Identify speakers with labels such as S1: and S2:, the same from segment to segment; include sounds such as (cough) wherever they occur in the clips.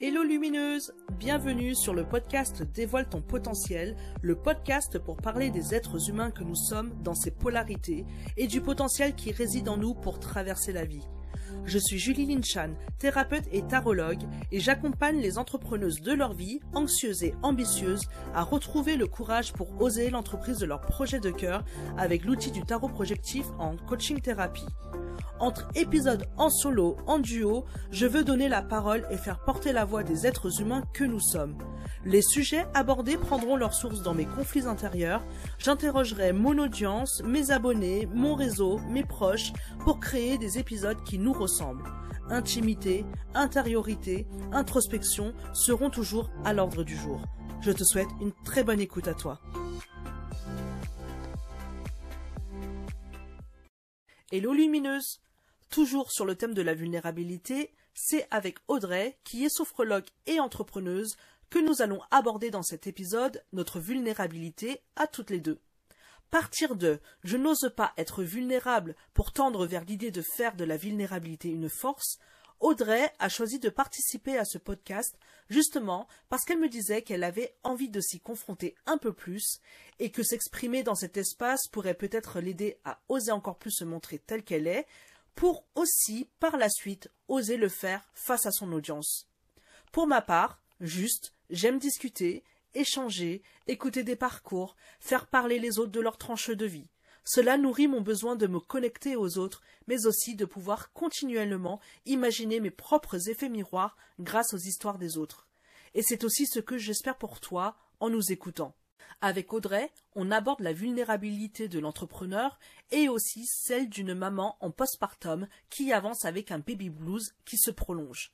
S1: Hello lumineuse, bienvenue sur le podcast Dévoile ton potentiel, le podcast pour parler des êtres humains que nous sommes dans ses polarités et du potentiel qui réside en nous pour traverser la vie. Je suis Julie Linchan, thérapeute et tarologue, et j'accompagne les entrepreneuses de leur vie, anxieuses et ambitieuses, à retrouver le courage pour oser l'entreprise de leur projet de cœur avec l'outil du tarot projectif en coaching thérapie. Entre épisodes en solo, en duo, je veux donner la parole et faire porter la voix des êtres humains que nous sommes. Les sujets abordés prendront leur source dans mes conflits intérieurs. J'interrogerai mon audience, mes abonnés, mon réseau, mes proches pour créer des épisodes qui nous Intimité, intériorité, introspection seront toujours à l'ordre du jour. Je te souhaite une très bonne écoute à toi. Hello lumineuse Toujours sur le thème de la vulnérabilité, c'est avec Audrey, qui est sophrologue et entrepreneuse, que nous allons aborder dans cet épisode notre vulnérabilité à toutes les deux. Partir de je n'ose pas être vulnérable pour tendre vers l'idée de faire de la vulnérabilité une force, Audrey a choisi de participer à ce podcast justement parce qu'elle me disait qu'elle avait envie de s'y confronter un peu plus et que s'exprimer dans cet espace pourrait peut-être l'aider à oser encore plus se montrer telle qu'elle est, pour aussi, par la suite, oser le faire face à son audience. Pour ma part, juste, j'aime discuter, échanger, écouter des parcours, faire parler les autres de leur tranche de vie. Cela nourrit mon besoin de me connecter aux autres, mais aussi de pouvoir continuellement imaginer mes propres effets miroirs grâce aux histoires des autres. Et c'est aussi ce que j'espère pour toi en nous écoutant. Avec Audrey, on aborde la vulnérabilité de l'entrepreneur et aussi celle d'une maman en postpartum qui avance avec un baby blues qui se prolonge.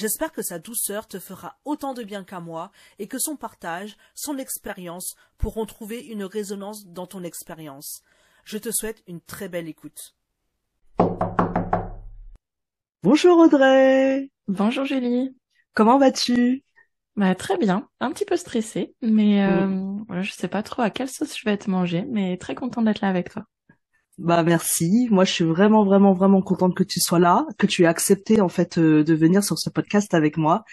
S1: J'espère que sa douceur te fera autant de bien qu'à moi et que son partage, son expérience pourront trouver une résonance dans ton expérience. Je te souhaite une très belle écoute. Bonjour Audrey.
S2: Bonjour Julie.
S1: Comment vas-tu?
S2: Bah, très bien, un petit peu stressée, mais euh, je sais pas trop à quelle sauce je vais être mangée, mais très contente d'être là avec toi.
S1: Bah merci, moi je suis vraiment vraiment vraiment contente que tu sois là, que tu aies accepté en fait euh, de venir sur ce podcast avec moi.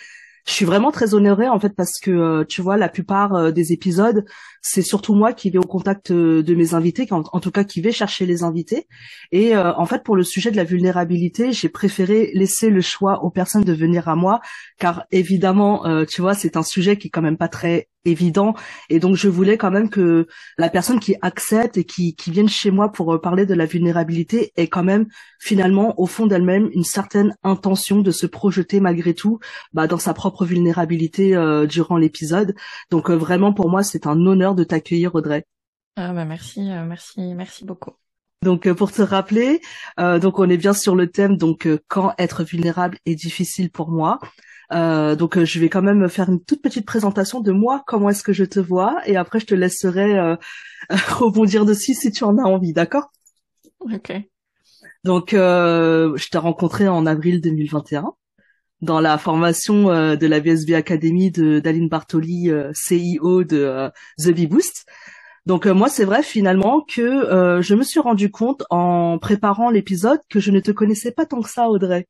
S1: Je suis vraiment très honorée en fait parce que euh, tu vois la plupart euh, des épisodes c'est surtout moi qui vais au contact euh, de mes invités en, tout cas qui vais chercher les invités. Et en fait pour le sujet de la vulnérabilité j'ai préféré laisser le choix aux personnes de venir à moi car évidemment tu vois c'est un sujet qui est quand même pas très évident. Et donc je voulais quand même que la personne qui accepte et qui, qui vienne chez moi pour euh, parler de la vulnérabilité ait quand même finalement au fond d'elle-même une certaine intention de se projeter malgré tout bah, dans sa propre vulnérabilité euh, durant l'épisode. Donc euh, vraiment pour moi c'est un honneur de t'accueillir Audrey
S2: ah bah merci merci merci beaucoup
S1: donc pour te rappeler, donc on est bien sur le thème donc quand être vulnérable est difficile pour moi. Euh, donc euh, je vais quand même faire une toute petite présentation de moi, comment est-ce que je te vois, et après je te laisserai euh, (laughs) rebondir dessus si tu en as envie, d'accord?
S2: Ok.
S1: Donc je t'ai rencontré en avril 2021 dans la formation de la VSB Academy de d'Aline Bartoli, CIO de The Bee Boost. Donc moi c'est vrai finalement que je me suis rendu compte en préparant l'épisode que je ne te connaissais pas tant que ça Audrey.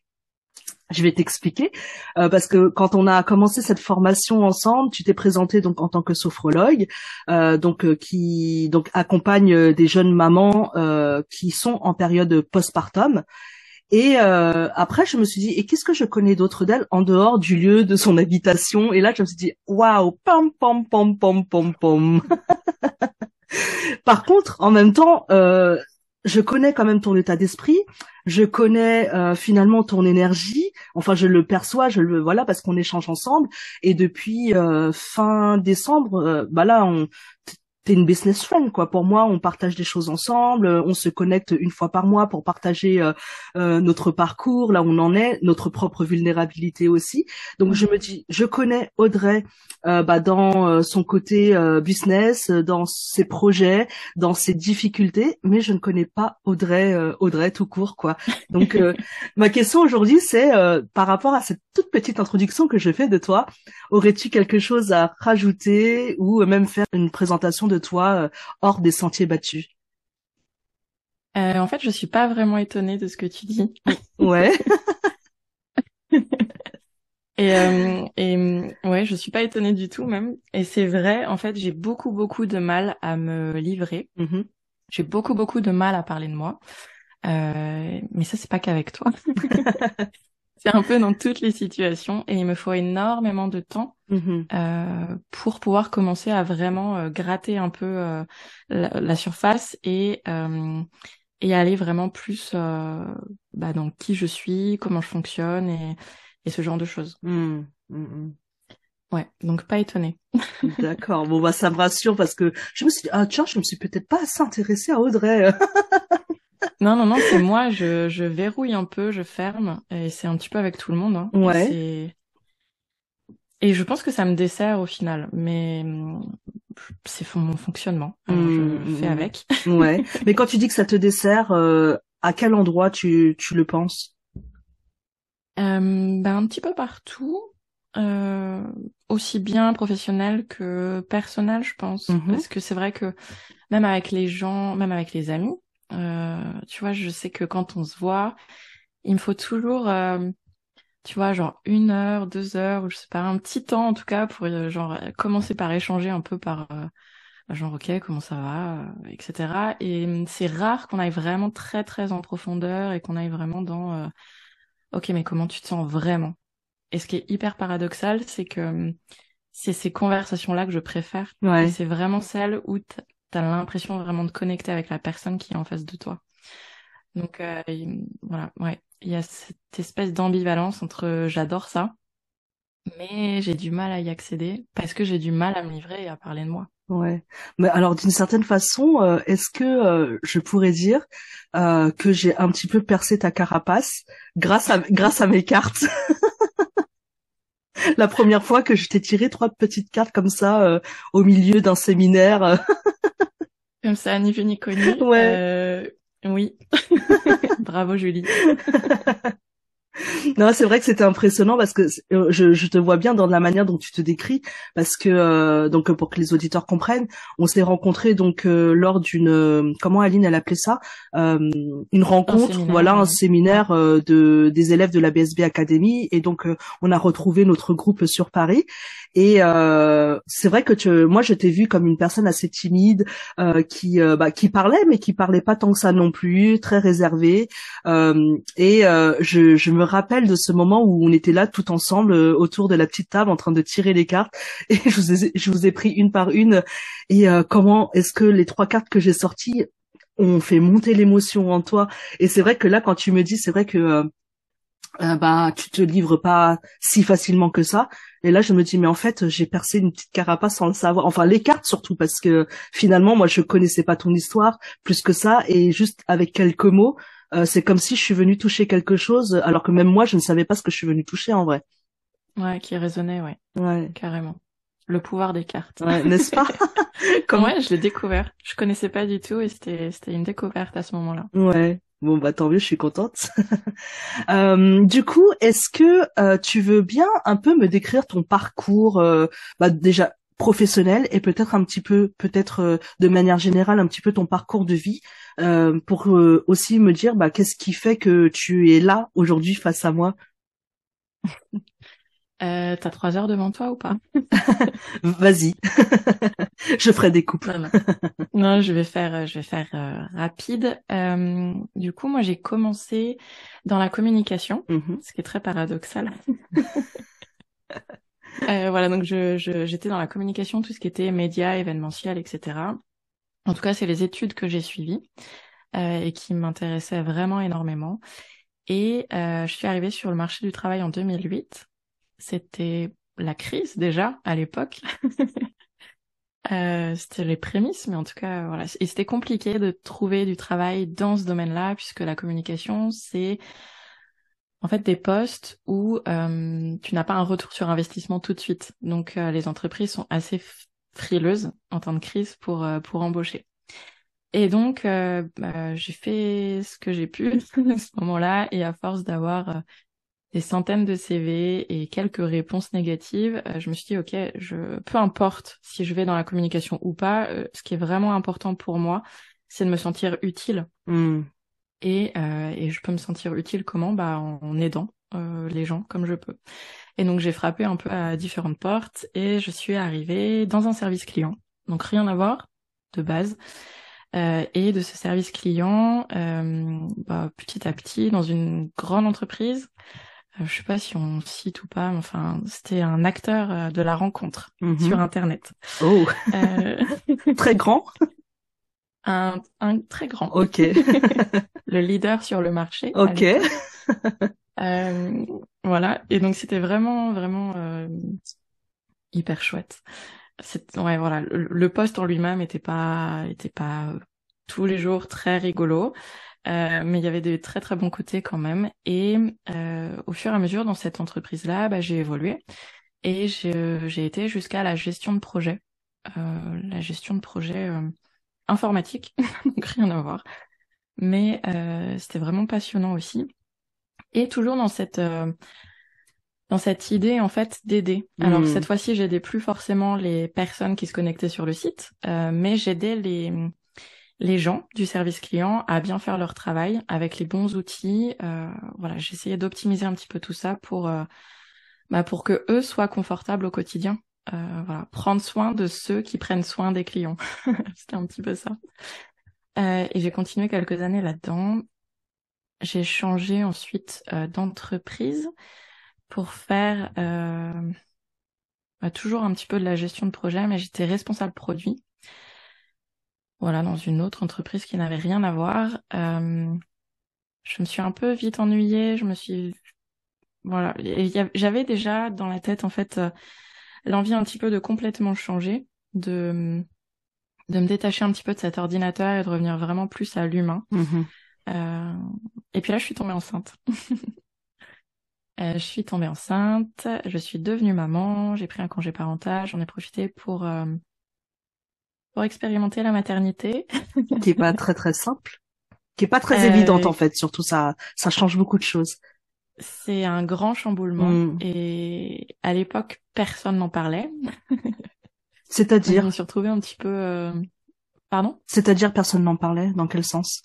S1: Je vais t'expliquer euh, parce que quand on a commencé cette formation ensemble, tu t'es présenté donc en tant que sophrologue, euh, donc euh, qui donc accompagne des jeunes mamans qui sont en période postpartum. Et après, je me suis dit, et qu'est-ce que je connais d'autre d'elle en dehors du lieu de son habitation? Et là, je me suis dit, waouh, pom pom pom pom pom pom. (laughs) Par contre, en même temps, je connais quand même ton état d'esprit, je connais euh, finalement ton énergie, enfin je le perçois, je le voilà parce qu'on échange ensemble. Et depuis euh, fin décembre, euh, bah là on t'es une business friend quoi. Pour moi, on partage des choses ensemble, on se connecte une fois par mois pour partager euh, euh, notre parcours, là où on en est, notre propre vulnérabilité aussi. Donc je me dis, je connais Audrey euh, bah, dans son côté business, dans ses projets, dans ses difficultés, mais je ne connais pas Audrey, Audrey tout court quoi. Donc (laughs) ma question aujourd'hui c'est par rapport à cette toute petite introduction que je fais de toi, aurais-tu quelque chose à rajouter ou même faire une présentation de toi euh, hors des sentiers battus
S2: euh, En fait, je suis pas vraiment étonnée de ce que tu dis. (laughs)
S1: Ouais. (laughs)
S2: Et, euh, et ouais, je suis pas étonnée du tout même. Et c'est vrai, en fait, j'ai beaucoup beaucoup de mal à me livrer.
S1: Mhm.
S2: J'ai beaucoup beaucoup de mal à parler de moi. Euh, mais ça, c'est pas qu'avec toi. (laughs) c'est un peu dans toutes les situations et il me faut énormément de temps
S1: Mhm.
S2: euh, pour pouvoir commencer à vraiment euh, gratter un peu euh, la, la surface et euh, et aller vraiment plus euh, bah, dans qui je suis, comment je fonctionne et, et ce genre de choses.
S1: Mhm. Mhm.
S2: Ouais, donc pas étonnée. (laughs)
S1: D'accord. Bon, bah, ça me rassure parce que je me suis dit, ah, tiens, je me suis peut-être pas assez intéressée à Audrey. (laughs)
S2: Non, non, non, c'est moi, je, je verrouille un peu, je ferme, et c'est un petit peu avec tout le monde. Hein.
S1: Ouais.
S2: Et je pense que ça me dessert au final, mais hum, c'est mon fonctionnement. Alors
S1: Mmh,
S2: je fais
S1: mmh.
S2: avec.
S1: Ouais. (laughs) Mais quand tu dis que ça te dessert, euh, à quel endroit tu, tu le penses?
S2: Euh, ben, un petit peu partout, euh, aussi bien professionnel que personnel, je pense.
S1: Mhm.
S2: Parce que c'est vrai que même avec les gens, même avec les amis, euh, tu vois, je sais que quand on se voit, il me faut toujours, euh, tu vois, genre une heure, deux heures, ou je sais pas, un petit temps en tout cas pour euh, genre euh, commencer par échanger un peu par euh, genre ok comment ça va, etc. Et hum, c'est rare qu'on aille vraiment très très en profondeur et qu'on aille vraiment dans euh, ok mais comment tu te sens vraiment? Et ce qui est hyper paradoxal, c'est que hum, c'est ces conversations-là que je préfère.
S1: Ouais.
S2: C'est vraiment celles où t'as l'impression vraiment de connecter avec la personne qui est en face de toi. Donc euh, il- voilà, ouais, il y a cette espèce d'ambivalence entre euh, j'adore ça, mais j'ai du mal à y accéder parce que j'ai du mal à me livrer et à parler de moi.
S1: Ouais. Mais alors, d'une certaine façon, euh, est-ce que euh, je pourrais dire euh, que j'ai un petit peu percé ta carapace grâce à grâce à mes cartes? (laughs) La première fois que je t'ai tiré trois petites cartes comme ça au milieu d'un séminaire.
S2: Comme ça, ni vu ni connu. (laughs)
S1: Ouais.
S2: Oui. (laughs) Bravo Julie. (laughs)
S1: Non, c'est vrai que c'était impressionnant parce que euh, je, je te vois bien dans la manière dont tu te décris parce que euh, donc pour que les auditeurs comprennent, on s'est rencontrés donc euh, lors d'une euh, comment Aline elle appelait ça Euh, une rencontre, voilà un
S2: ouais.
S1: séminaire euh, de des élèves de la BSB Academy et donc on a retrouvé notre groupe sur Paris et euh, c'est vrai que tu, moi je t'ai vu comme une personne assez timide euh, qui euh, bah, qui parlait mais qui parlait pas tant que ça non plus, très réservée. Euh, et euh, je, je me rappelle de ce moment où on était là tout ensemble autour de la petite table en train de tirer les cartes. (laughs) Et je vous ai, je vous ai pris une par une. Et comment est-ce que les trois cartes que j'ai sorties ont fait monter l'émotion en toi? Et c'est vrai que là quand tu me dis c'est vrai que euh, euh, bah tu te livres pas si facilement que ça et là je me dis mais en fait j'ai percé une petite carapace sans le savoir enfin les cartes surtout parce que finalement moi je connaissais pas ton histoire plus que ça et juste avec quelques mots euh, c'est comme si je suis venue toucher quelque chose alors que même moi je ne savais pas ce que je suis venue toucher en vrai
S2: Ouais, qui résonnait, ouais,
S1: ouais,
S2: carrément. Le pouvoir des cartes.
S1: ouais n'est-ce pas (laughs) Comment
S2: Ouais, je l'ai découvert. Je connaissais pas du tout et c'était c'était une découverte à ce moment-là.
S1: Ouais. Bon bah tant mieux, je suis contente. (laughs) Euh, du coup, est-ce que euh, tu veux bien un peu me décrire ton parcours, euh, bah, déjà professionnel et peut-être un petit peu, peut-être euh, de manière générale, un petit peu ton parcours de vie, euh, pour euh, aussi me dire bah, qu'est-ce qui fait que tu es là aujourd'hui face à moi? (laughs)
S2: Euh, t'as trois heures devant toi ou pas? (laughs)
S1: Vas-y, (laughs) je ferai des coupes.
S2: Non, non. Non, je vais faire, euh, je vais faire euh, rapide. Euh, du coup, moi, j'ai commencé dans la communication,
S1: Mhm.
S2: ce qui est très paradoxal. (laughs) Euh, voilà, donc je, je- j'étais dans la communication, tout ce qui était médias, événementiel, etc. En tout cas, c'est les études que j'ai suivies euh, et qui m'intéressaient vraiment énormément. Et euh, je suis arrivée sur le marché du travail en 2008. C'était la crise déjà à l'époque. (laughs) Euh, c'était les prémices, mais en tout cas, voilà. Et c'était compliqué de trouver du travail dans ce domaine-là, puisque la communication, c'est en fait des postes où euh, tu n'as pas un retour sur investissement tout de suite. Donc, euh, les entreprises sont assez frileuses en temps de crise pour euh, pour embaucher. Et donc, euh, bah, j'ai fait ce que j'ai pu (laughs) à ce moment-là, et à force d'avoir euh, des centaines de CV et quelques réponses négatives, euh, je me suis dit, ok, je, peu importe si je vais dans la communication ou pas, euh, ce qui est vraiment important pour moi, c'est de me sentir utile.
S1: Mm.
S2: Et, et je peux me sentir utile comment? Bah en aidant les gens comme je peux. Et donc j'ai frappé un peu à différentes portes et je suis arrivée dans un service client. Donc rien à voir de base. Euh, et de ce service client, euh, bah, petit à petit, dans une grande entreprise, euh, je sais pas si on cite ou pas, mais enfin, c'était un acteur euh, de la rencontre
S1: Mhm.
S2: sur Internet.
S1: Oh,
S2: Euh, (laughs)
S1: très grand.
S2: un, un très grand,
S1: Ok, (laughs)
S2: le leader sur le marché.
S1: ok. (laughs)
S2: Euh, voilà, et donc c'était vraiment, vraiment euh, hyper chouette. C'est, ouais, voilà, le, le poste en lui-même était pas, était pas euh, tous les jours très rigolo, euh, mais il y avait des très très bons côtés quand même. Et euh, au fur et à mesure dans cette entreprise-là, bah, j'ai évolué et j'ai, été jusqu'à la gestion de projet, euh, la gestion de projet euh, informatique, (laughs) donc rien à voir. Mais euh, c'était vraiment passionnant aussi. Et toujours dans cette euh, dans cette idée en fait d'aider. Alors
S1: Mm.
S2: cette fois-ci, j'aidais plus forcément les personnes qui se connectaient sur le site, euh, mais j'aidais les les gens du service client à bien faire leur travail avec les bons outils. Euh, voilà, j'essayais d'optimiser un petit peu tout ça pour euh, bah, pour que eux soient confortables au quotidien. Euh, voilà, prendre soin de ceux qui prennent soin des clients. (laughs) C'était un petit peu ça. Euh, et j'ai continué quelques années là-dedans. J'ai changé ensuite d'entreprise pour faire bah, toujours un petit peu de la gestion de projet, mais j'étais responsable produit. Voilà, dans une autre entreprise qui n'avait rien à voir. Euh, je me suis un peu vite ennuyée. Je me suis voilà, j'avais déjà dans la tête en fait euh, l'envie un petit peu de complètement changer, de de me détacher un petit peu de cet ordinateur et de revenir vraiment plus à l'humain.
S1: Mhm.
S2: Euh, et puis là, je suis tombée enceinte. (laughs) Euh, je suis tombée enceinte, je suis devenue maman, j'ai pris un congé parental, j'en ai profité pour euh, pour expérimenter la maternité. (laughs)
S1: Qui est pas très très simple, qui est pas très
S2: Euh,
S1: évidente en fait. Surtout ça, ça change beaucoup de choses.
S2: C'est un grand chamboulement
S1: Mm.
S2: et à l'époque, personne n'en parlait. (laughs) Je
S1: C'est-à-dire,
S2: me suis retrouvée un petit peu... euh, Pardon?
S1: C'est-à-dire personne n'en parlait? Dans quel sens?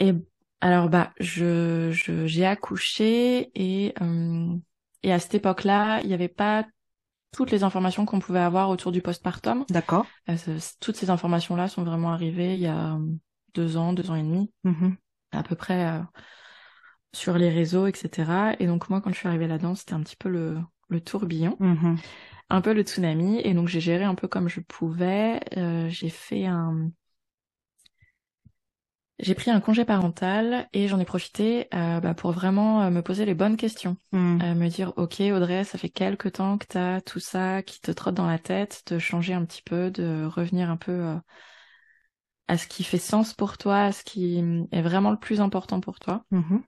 S2: Et alors bah je je- j'ai accouché et euh, et à cette époque-là, il n'y avait pas toutes les informations qu'on pouvait avoir autour du postpartum.
S1: D'accord.
S2: Euh, toutes ces informations-là sont vraiment arrivées il y a euh, deux ans, deux ans et demi,
S1: Mhm.
S2: à peu près euh, sur les réseaux, etc. Et donc moi, quand je suis arrivée là-dedans, c'était un petit peu le, le tourbillon,
S1: Mhm.
S2: un peu le tsunami. Et donc j'ai géré un peu comme je pouvais. Euh, j'ai fait un... J'ai pris un congé parental et j'en ai profité euh, bah, pour vraiment euh, me poser les bonnes questions.
S1: Mhm.
S2: Euh, me dire, ok Audrey, ça fait quelque temps que t'as tout ça qui te trotte dans la tête, de changer un petit peu, de revenir un peu à ce qui fait sens pour toi, à ce qui hum, est vraiment le plus important pour toi.
S1: Mhm.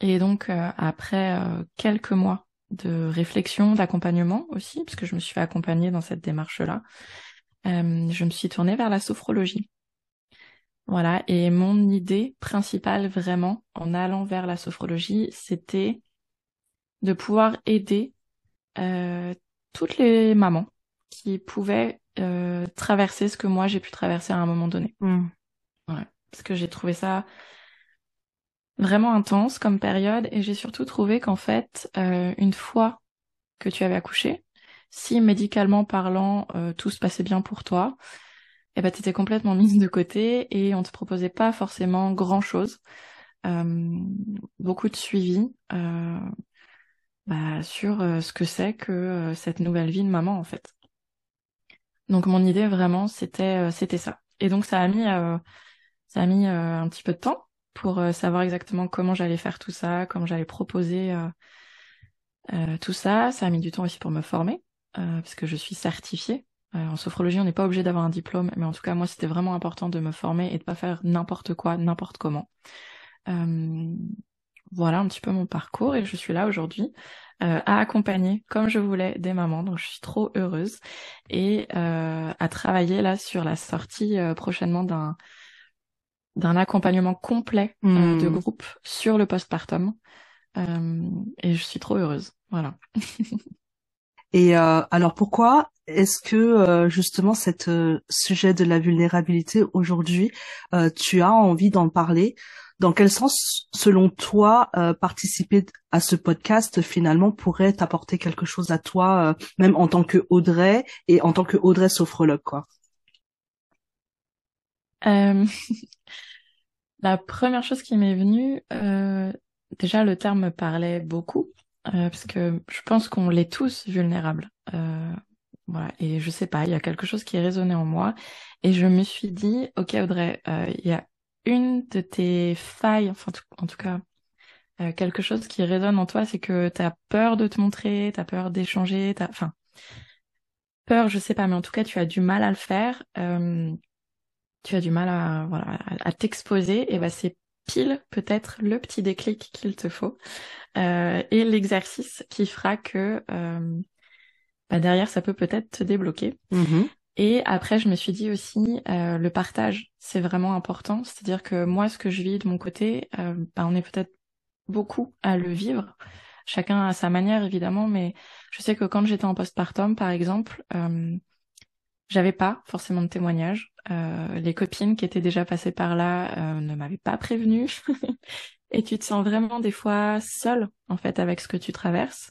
S2: Et donc après quelques mois de réflexion, d'accompagnement aussi, parce que je me suis fait accompagner dans cette démarche-là, je me suis tournée vers la sophrologie. Voilà, et mon idée principale vraiment en allant vers la sophrologie, c'était de pouvoir aider euh, toutes les mamans qui pouvaient euh, traverser ce que moi j'ai pu traverser à un moment donné.
S1: Mhm.
S2: Parce que j'ai trouvé ça vraiment intense comme période et j'ai surtout trouvé qu'en fait, euh, une fois que tu avais accouché, si médicalement parlant euh, tout se passait bien pour toi, eh ben t'étais complètement mise de côté et on te proposait pas forcément grand chose, beaucoup de suivi euh, bah, sur euh, ce que c'est que euh, cette nouvelle vie de maman en fait. Donc mon idée vraiment c'était euh, c'était ça. Et donc ça a mis euh, ça a mis euh, un petit peu de temps pour euh, savoir exactement comment j'allais faire tout ça, comment j'allais proposer euh, euh, tout ça. Ça a mis du temps aussi pour me former, euh, parce que je suis certifiée. Euh, en sophrologie, on n'est pas obligé d'avoir un diplôme, mais en tout cas, moi, c'était vraiment important de me former et de pas faire n'importe quoi, n'importe comment. Euh, voilà un petit peu mon parcours et je suis là aujourd'hui euh, à accompagner comme je voulais des mamans, donc je suis trop heureuse et euh, à travailler là sur la sortie euh, prochainement d'un d'un accompagnement complet euh,
S1: Hmm.
S2: de groupe sur le postpartum. Euh, et je suis trop heureuse. Voilà. (laughs)
S1: Et euh, alors pourquoi est-ce que euh, justement cet euh, sujet de la vulnérabilité aujourd'hui, tu as envie d'en parler? Dans quel sens, selon toi, participer à ce podcast finalement pourrait t'apporter quelque chose à toi, même en tant que Audrey et en tant que Audrey sophrologue, quoi?
S2: Euh... (laughs) La première chose qui m'est venue, euh, déjà le terme me parlait beaucoup parce que je pense qu'on l'est tous vulnérables. voilà, et je sais pas, il y a quelque chose qui résonnait en moi. Et je me suis dit, ok Audrey, il y a une de tes failles, enfin en tout cas euh, quelque chose qui résonne en toi, c'est que tu as peur de te montrer, tu as peur d'échanger, t'as enfin peur, je sais pas, mais en tout cas tu as du mal à le faire, euh, tu as du mal à voilà à, t'exposer, et ben c'est pile peut-être le petit déclic qu'il te faut euh, et l'exercice qui fera que bah derrière ça peut peut-être te débloquer.
S1: Mmh
S2: et après, je me suis dit aussi, euh, le partage, c'est vraiment important. C'est-à-dire que moi, ce que je vis de mon côté, euh, bah, on est peut-être beaucoup à le vivre. Chacun à sa manière, évidemment, mais je sais que quand j'étais en postpartum, par exemple, euh, j'avais pas forcément de témoignages. Euh, les copines qui étaient déjà passées par là euh, ne m'avaient pas prévenu. (laughs) Et tu te sens vraiment des fois seule, en fait, avec ce que tu traverses.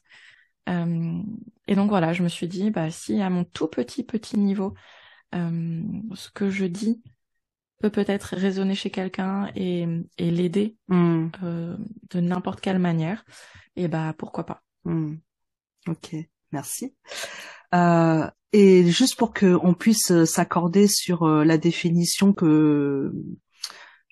S2: Euh, et donc voilà, je me suis dit, bah si à mon tout petit petit niveau, euh, ce que je dis peut peut-être résonner chez quelqu'un et, et l'aider
S1: hmm.
S2: euh, de n'importe quelle manière, et bah pourquoi pas.
S1: Hmm. Ok, merci. Euh, et juste pour qu'on puisse s'accorder sur euh, la définition que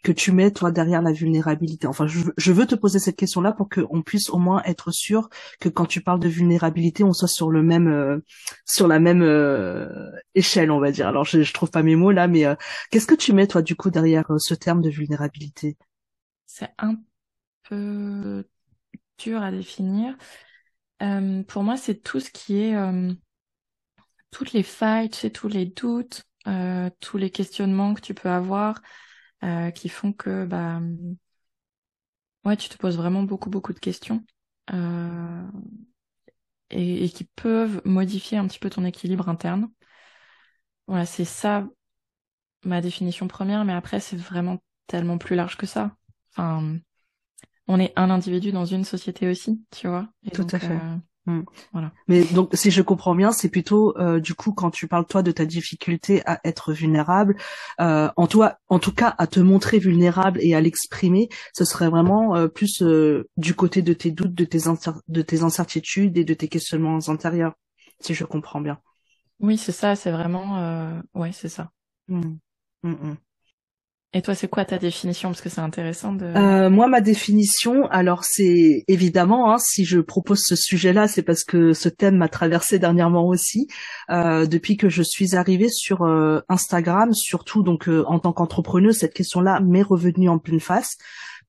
S1: que tu mets toi derrière la vulnérabilité Enfin, je, veux te poser cette question-là pour qu'on puisse au moins être sûr que quand tu parles de vulnérabilité, on soit sur le même, euh, sur la même euh, échelle, on va dire. Alors, je, je trouve pas mes mots là, mais euh, qu'est-ce que tu mets toi du coup derrière ce terme de vulnérabilité?
S2: C'est un peu dur à définir. pour moi, c'est tout ce qui est toutes les failles, tu sais, tous les doutes, tous les questionnements que tu peux avoir. Euh, qui font que bah ouais tu te poses vraiment beaucoup beaucoup de questions euh, et, qui peuvent modifier un petit peu ton équilibre interne. Voilà, c'est ça ma définition première, mais après c'est vraiment tellement plus large que ça. Enfin, on est un individu dans une société aussi, tu vois.
S1: Tout à fait.
S2: Mm. Voilà.
S1: Mais donc, si je comprends bien, c'est plutôt euh, du coup quand tu parles toi de ta difficulté à être vulnérable, euh, en toi, en tout cas à te montrer vulnérable et à l'exprimer, ce serait vraiment euh, plus du côté de tes doutes, de tes de tes incertitudes et de tes questionnements intérieurs, si je comprends bien.
S2: Oui, c'est ça. C'est vraiment, ouais, c'est ça.
S1: Mm. Mm,
S2: et toi, c'est quoi ta définition? Parce que c'est intéressant de...
S1: Euh, moi, ma définition, alors c'est évidemment, hein, si je propose ce sujet-là, c'est parce que ce thème m'a traversé dernièrement aussi. Euh, depuis que je suis arrivée sur euh, Instagram, surtout donc en tant qu'entrepreneuse, cette question-là m'est revenue en pleine face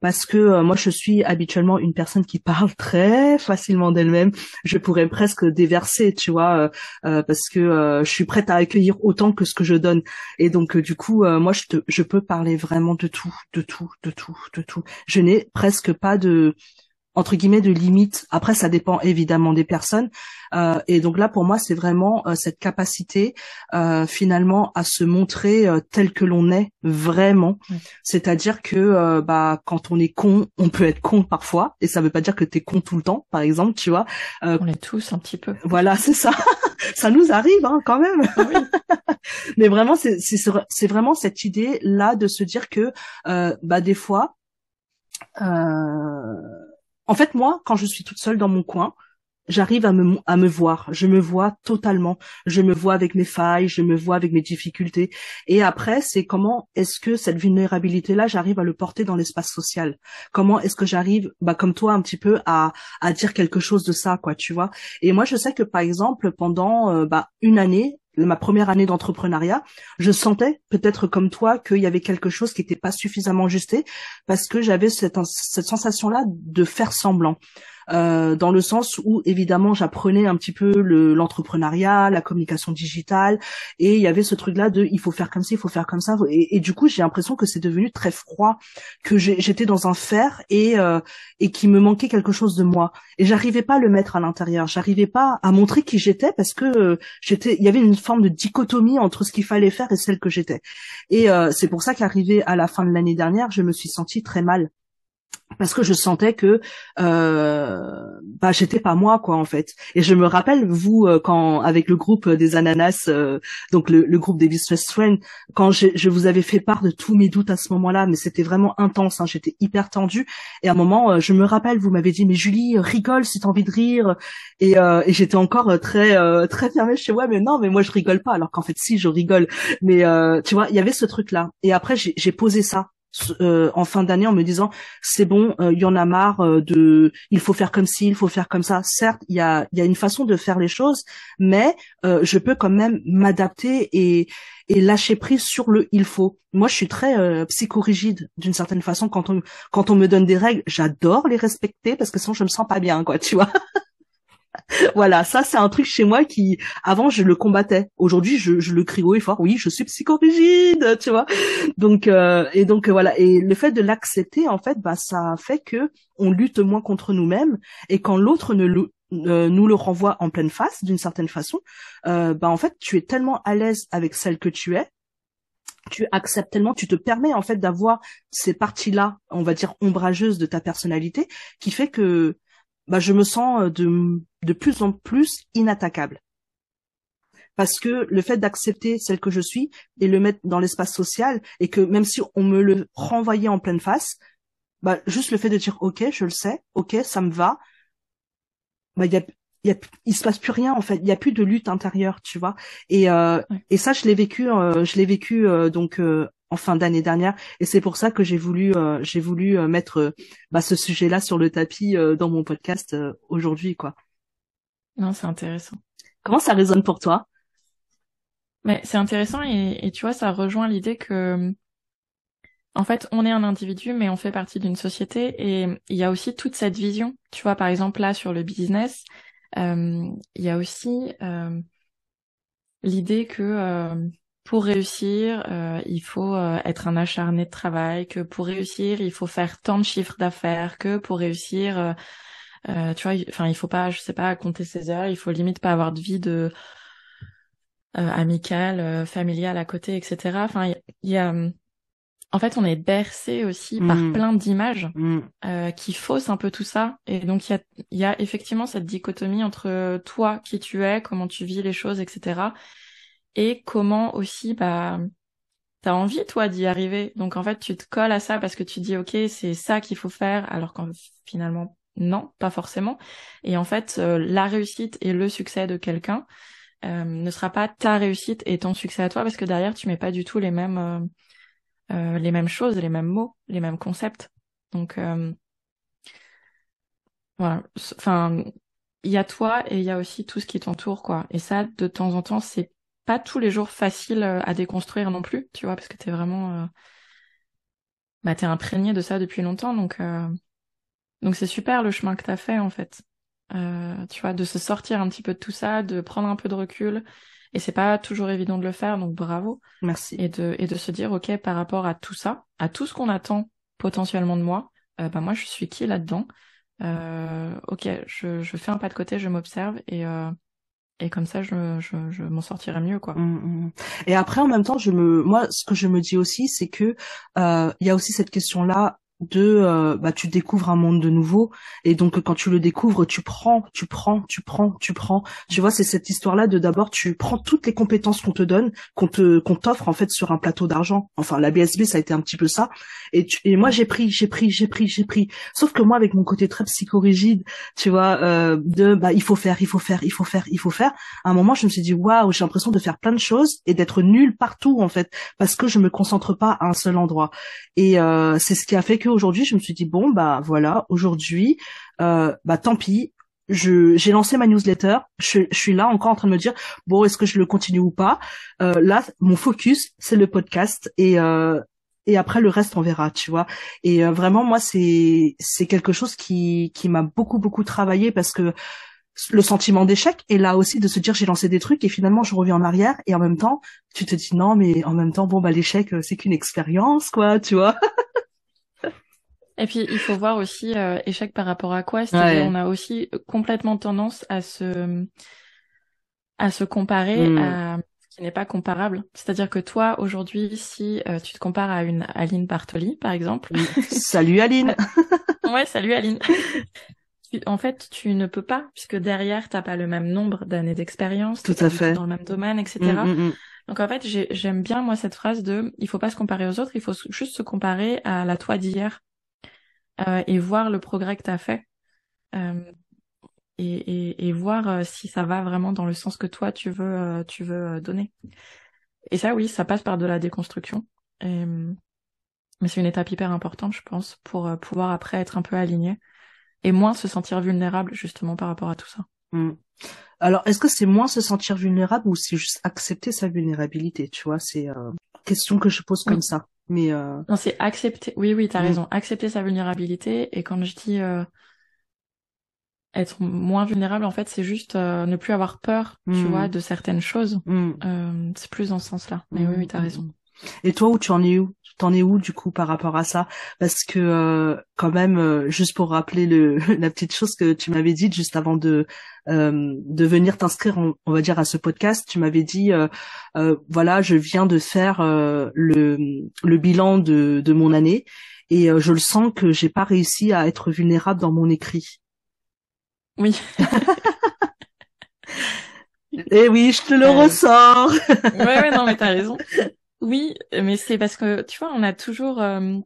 S1: parce que euh, moi je suis habituellement une personne qui parle très facilement d'elle-même. Je pourrais presque déverser, tu vois, euh, euh, parce que je suis prête à accueillir autant que ce que je donne. Et donc du coup, moi je, peux parler vraiment de tout, de tout, de tout, de tout. Je n'ai presque pas de entre guillemets de limite. Après, ça dépend évidemment des personnes. Euh, et donc là, pour moi, c'est vraiment euh, cette capacité euh, finalement à se montrer tel que l'on est vraiment. C'est-à-dire que bah quand on est con, on peut être con parfois, et ça veut pas dire que t'es con tout le temps, par exemple, tu vois.
S2: on est tous un petit peu.
S1: Voilà, (laughs) c'est ça. ça nous arrive hein, quand même. Ah (laughs) Mais vraiment, c'est c'est vraiment cette idée là de se dire que bah des fois. Euh, en fait, moi, quand je suis toute seule dans mon coin, j'arrive à me, à me voir. Je me vois totalement. Je me vois avec mes failles, je me vois avec mes difficultés. Et après, c'est comment est-ce que cette vulnérabilité-là, j'arrive à le porter dans l'espace social? Comment est-ce que j'arrive, bah, comme toi, un petit peu à, à dire quelque chose de ça, quoi, tu vois? Et moi, je sais que, par exemple, pendant euh, bah, une année, ma première année d'entrepreneuriat, je sentais peut-être comme toi qu'il y avait quelque chose qui n'était pas suffisamment ajusté parce que j'avais cette, cette sensation-là de faire semblant. Euh, dans le sens où évidemment j'apprenais un petit peu le l'entrepreneuriat, la communication digitale, et il y avait ce truc-là de il faut faire comme ça, il faut faire comme ça, et, du coup j'ai l'impression que c'est devenu très froid, que j'étais dans un fer et euh, et qui me manquait quelque chose de moi, et j'arrivais pas à le mettre à l'intérieur, j'arrivais pas à montrer qui j'étais parce que euh, j'étais, il y avait une forme de dichotomie entre ce qu'il fallait faire et celle que j'étais, et euh, c'est pour ça qu'arrivé à la fin de l'année dernière, je me suis sentie très mal parce que je sentais que euh, bah j'étais pas moi quoi en fait. Et je me rappelle vous euh, quand avec le groupe des ananas euh, donc le, le, groupe des Business Friends quand je, je, vous avais fait part de tous mes doutes à ce moment-là mais c'était vraiment intense hein, j'étais hyper tendue. Et à un moment euh, je me rappelle vous m'avez dit mais Julie rigole si t'as envie de rire et, et j'étais encore très très fermée. Chez moi mais non mais moi je rigole pas alors qu'en fait si je rigole mais tu vois il y avait ce truc là et après j'ai posé ça euh, en fin d'année en me disant c'est bon, euh, il y en a marre euh, de, il faut faire comme ci, il faut faire comme ça. Certes, il y a, y a une façon de faire les choses, mais je peux quand même m'adapter et, et lâcher prise sur le il faut. Moi, je suis très psychorigide d'une certaine façon. Quand on quand on me donne des règles, j'adore les respecter parce que sinon je me sens pas bien, quoi. Tu vois. (laughs) voilà, ça c'est un truc chez moi qui, avant je le combattais. Aujourd'hui je, je le crie haut et fort. Oui, je suis psychorigide, tu vois. Donc euh, et donc voilà. Et le fait de l'accepter, en fait, bah ça fait que on lutte moins contre nous-mêmes. Et quand l'autre ne euh, nous le renvoie en pleine face, d'une certaine façon, euh, bah en fait tu es tellement à l'aise avec celle que tu es tu acceptes tellement, tu te permets en fait d'avoir ces parties-là, on va dire ombrageuses de ta personnalité, qui fait que bah, je me sens euh, de, de plus en plus inattaquable. Parce que le fait d'accepter celle que je suis et le mettre dans l'espace social, et que même si on me le renvoyait en pleine face, bah, juste le fait de dire ok, je le sais, ok, ça me va, bah, y a, y a, il se passe plus rien en fait, il y a plus de lutte intérieure, tu vois. Et, euh, et ça, je l'ai vécu, euh, je l'ai vécu donc en fin d'année dernière et c'est pour ça que j'ai voulu euh, j'ai voulu euh, mettre euh, bah, ce sujet-là sur le tapis dans mon podcast aujourd'hui quoi.
S2: Non, c'est intéressant.
S1: Comment ça résonne pour toi?
S2: Mais c'est intéressant et, et, tu vois ça rejoint l'idée que en fait on est un individu mais on fait partie d'une société et il y a aussi toute cette vision. Tu vois par exemple là sur le business, il y a aussi l'idée que pour réussir, euh, il faut euh, être un acharné de travail, que pour réussir, il faut faire tant de chiffres d'affaires, que pour réussir, euh, euh tu vois, enfin, il faut pas, je sais pas, compter ses heures, il faut limite pas avoir de vie de amicale, familiale à côté, etc. Enfin, il y, a, en fait, on est bercé aussi par mmh. plein d'images mmh. qui faussent un peu tout ça, et donc il y a, y a effectivement cette dichotomie entre toi, qui tu es, comment tu vis les choses, etc et comment aussi bah t'as envie toi d'y arriver donc en fait tu te colles à ça parce que tu dis ok c'est ça qu'il faut faire alors qu'en finalement non pas forcément. Et en fait euh, la réussite et le succès de quelqu'un euh, ne sera pas ta réussite et ton succès à toi parce que derrière tu mets pas du tout les mêmes euh, les mêmes choses les mêmes mots les mêmes concepts. Donc voilà. Enfin il y a toi et il y a aussi tout ce qui t'entoure quoi. Et ça de temps en temps c'est pas tous les jours facile à déconstruire non plus, tu vois, parce que t'es vraiment, bah t'es imprégné de ça depuis longtemps, donc. Donc c'est super le chemin que t'as fait en fait, euh, tu vois, de se sortir un petit peu de tout ça, de prendre un peu de recul, et c'est pas toujours évident de le faire, donc bravo.
S1: Merci.
S2: Et de et de se dire ok par rapport à tout ça, à tout ce qu'on attend potentiellement de moi, euh, bah moi je suis qui là-dedans? ok, je, je fais un pas de côté, je m'observe et et comme ça je, je, je m'en sortirai mieux quoi. Mmh,
S1: mmh. Et après en même temps je me moi ce que je me dis aussi c'est que euh, il y a aussi cette question là de euh, bah tu découvres un monde de nouveau. Et donc quand tu le découvres tu prends tu prends tu prends tu prends. Tu vois c'est cette histoire là de d'abord tu prends toutes les compétences qu'on te donne qu'on te qu'on t'offre en fait sur un plateau d'argent. Enfin la BSB ça a été un petit peu ça. Et tu, et moi j'ai pris j'ai pris j'ai pris j'ai pris. Sauf que moi avec mon côté très psychorigide tu vois euh, de bah il faut faire il faut faire il faut faire il faut faire à un moment je me suis dit waouh j'ai l'impression de faire plein de choses et d'être nulle partout en fait parce que je me concentre pas à un seul endroit. Et euh, c'est ce qui a fait que aujourd'hui, je me suis dit bon bah voilà, aujourd'hui, euh, bah tant pis. Je j'ai lancé ma newsletter. Je, je, suis là encore en train de me dire bon est-ce que je le continue ou pas? Euh, là, mon focus c'est le podcast et euh, et après le reste on verra, tu vois. Et euh, vraiment moi c'est c'est quelque chose qui qui m'a beaucoup beaucoup travaillé parce que le sentiment d'échec et là aussi de se dire j'ai lancé des trucs et finalement je reviens en arrière et en même temps tu te dis non mais en même temps bon bah l'échec euh, c'est qu'une expérience quoi tu vois (laughs)
S2: et puis il faut voir aussi euh, échec par rapport à quoi. C'est-à-dire on a aussi complètement tendance à se à se comparer hmm. à ce qui n'est pas comparable. C'est-à-dire que toi aujourd'hui si euh, tu te compares à une Aline Bartoli par exemple.
S1: Salut Aline. (laughs)
S2: Ouais salut Aline. En fait, tu ne peux pas, puisque derrière, t'as pas le même nombre d'années d'expérience,
S1: tout à fait,
S2: dans le même domaine, etc. Mm, mm, mm. Donc en fait, j'aime bien moi cette phrase de, il faut pas se comparer aux autres, il faut juste se comparer à la toi d'hier euh, et voir le progrès que t'as fait euh, et, et, et, voir euh, si ça va vraiment dans le sens que toi tu veux, tu veux donner. Et ça, oui, ça passe par de la déconstruction. Et, mais c'est une étape hyper importante, je pense, pour pouvoir après être un peu aligné et moins se sentir vulnérable justement par rapport à tout ça.
S1: Hmm. Alors, est-ce que c'est moins se sentir vulnérable ou c'est juste accepter sa vulnérabilité Tu vois, c'est euh, question que je pose comme ça. Mais euh...
S2: non, c'est accepter. Oui, oui, t'as as hmm. raison. Accepter sa vulnérabilité. Et quand je dis euh, être moins vulnérable, en fait, c'est juste euh, ne plus avoir peur, tu hmm. vois, de certaines choses. c'est plus dans ce sens-là. Mais oui, oui, t'as raison.
S1: Et toi, où tu en es où? T'en es où du coup par rapport à ça? Parce que euh, quand même, euh, juste pour rappeler le, (laughs) la petite chose que tu m'avais dit juste avant de euh, de venir t'inscrire, on, va dire à ce podcast, tu m'avais dit voilà, je viens de faire le le bilan de de mon année et je le sens que j'ai pas réussi à être vulnérable dans mon écrit.
S2: Oui. (laughs)
S1: Eh oui, je te le ressors.
S2: ouais, ouais, non, mais t'as raison. (laughs) Oui, mais c'est parce que tu vois, on a toujours. Euh,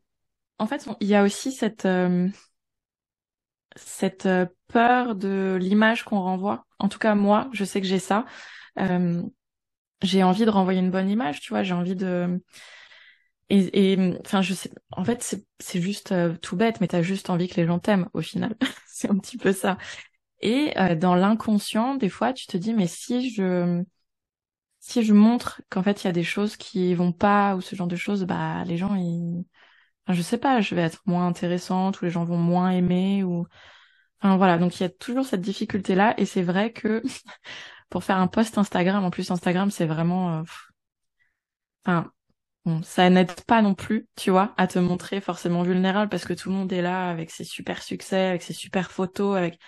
S2: en fait, il y a aussi cette euh, cette euh, peur de l'image qu'on renvoie. En tout cas, moi, je sais que j'ai ça. j'ai envie de renvoyer une bonne image, tu vois. J'ai envie de et, enfin, je sais. En fait, c'est c'est juste tout bête, mais t'as juste envie que les gens t'aiment au final. (laughs) c'est un petit peu ça. Et dans l'inconscient, des fois, tu te dis, mais si je si je montre qu'en fait il y a des choses qui vont pas ou ce genre de choses, bah les gens ils, enfin, je sais pas, je vais être moins intéressante ou les gens vont moins aimer ou, enfin voilà, donc il y a toujours cette difficulté là et c'est vrai que (laughs) pour faire un post Instagram, en plus Instagram c'est vraiment, euh, enfin ça n'aide pas non plus, tu vois, à te montrer forcément vulnérable parce que tout le monde est là avec ses super succès, avec ses super photos, avec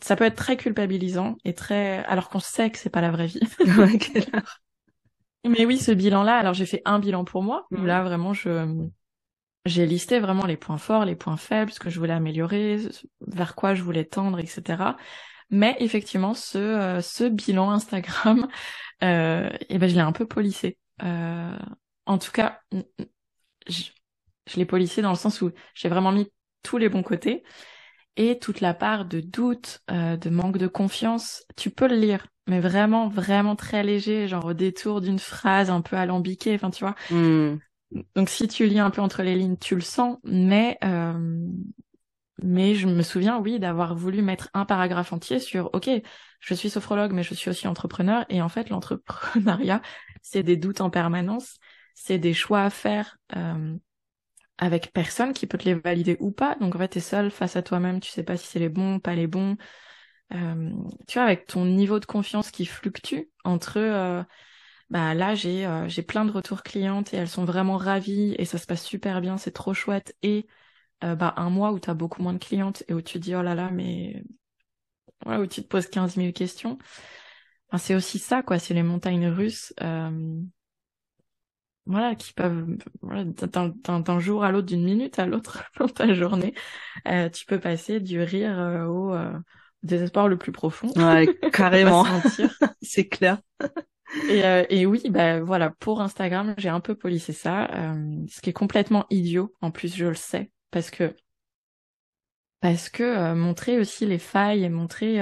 S2: ça peut être très culpabilisant et très alors qu'on sait que c'est pas la vraie vie. (laughs) Mais oui, ce bilan-là, alors j'ai fait un bilan pour moi où là vraiment je j'ai listé vraiment les points forts, les points faibles, ce que je voulais améliorer, vers quoi je voulais tendre, etc. Mais effectivement, ce euh, ce bilan Instagram, euh, eh ben je l'ai un peu polissé. Euh, en tout cas, je, je l'ai polissé dans le sens où j'ai vraiment mis tous les bons côtés et toute la part de doute, euh, de manque de confiance, tu peux le lire, mais vraiment, vraiment très léger, genre au détour d'une phrase un peu alambiquée, enfin tu vois. Hmm. Donc si tu lis un peu entre les lignes, tu le sens, mais euh, mais je me souviens, oui, d'avoir voulu mettre un paragraphe entier sur, ok, je suis sophrologue, mais je suis aussi entrepreneur, et en fait l'entrepreneuriat, c'est des doutes en permanence, c'est des choix à faire. Euh, avec personne qui peut te les valider ou pas. Donc en fait, t'es seul face à toi-même, tu sais pas si c'est les bons, pas les bons. Euh, tu vois, avec ton niveau de confiance qui fluctue entre euh, bah là j'ai euh, j'ai plein de retours clientes et elles sont vraiment ravies et ça se passe super bien, c'est trop chouette et bah un mois où t'as beaucoup moins de clientes et où tu dis oh là là mais voilà où tu te poses 15 000 questions. Enfin, c'est aussi ça quoi, c'est les montagnes russes voilà, qui peuvent, voilà, d'un jour à l'autre, d'une minute à l'autre (laughs) dans ta journée, euh, tu peux passer du rire euh, au euh, désespoir le plus profond.
S1: Ouais, (laughs) carrément. (laughs) C'est clair.
S2: Et, euh, et oui, bah voilà, pour Instagram, j'ai un peu polissé ça, ce qui est complètement idiot. En plus, je le sais, parce que parce que montrer aussi les failles et montrer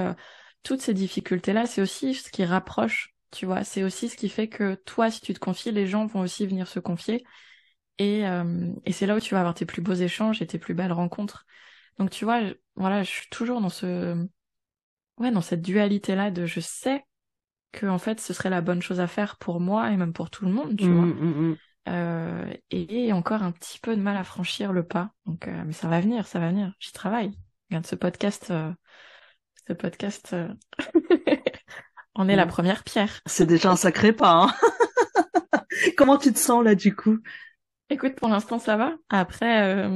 S2: toutes ces difficultés-là, c'est aussi ce qui rapproche tu vois, c'est aussi ce qui fait que toi, si tu te confies, les gens vont aussi venir se confier. Et, euh, et c'est là où tu vas avoir tes plus beaux échanges et tes plus belles rencontres. Donc tu vois, voilà, je suis toujours dans ce, ouais, dans cette dualité là de je sais que en fait ce serait la bonne chose à faire pour moi et même pour tout le monde, tu mmh, vois. Mmh, mmh. euh, et encore un petit peu de mal à franchir le pas. Donc, euh, mais ça va venir, ça va venir. J'y travaille. Regarde ce podcast, euh, ce podcast (laughs) on est la première pierre.
S1: C'est déjà un sacré pas. Hein (laughs) Comment tu te sens là du coup?
S2: Écoute, pour l'instant ça va. Après,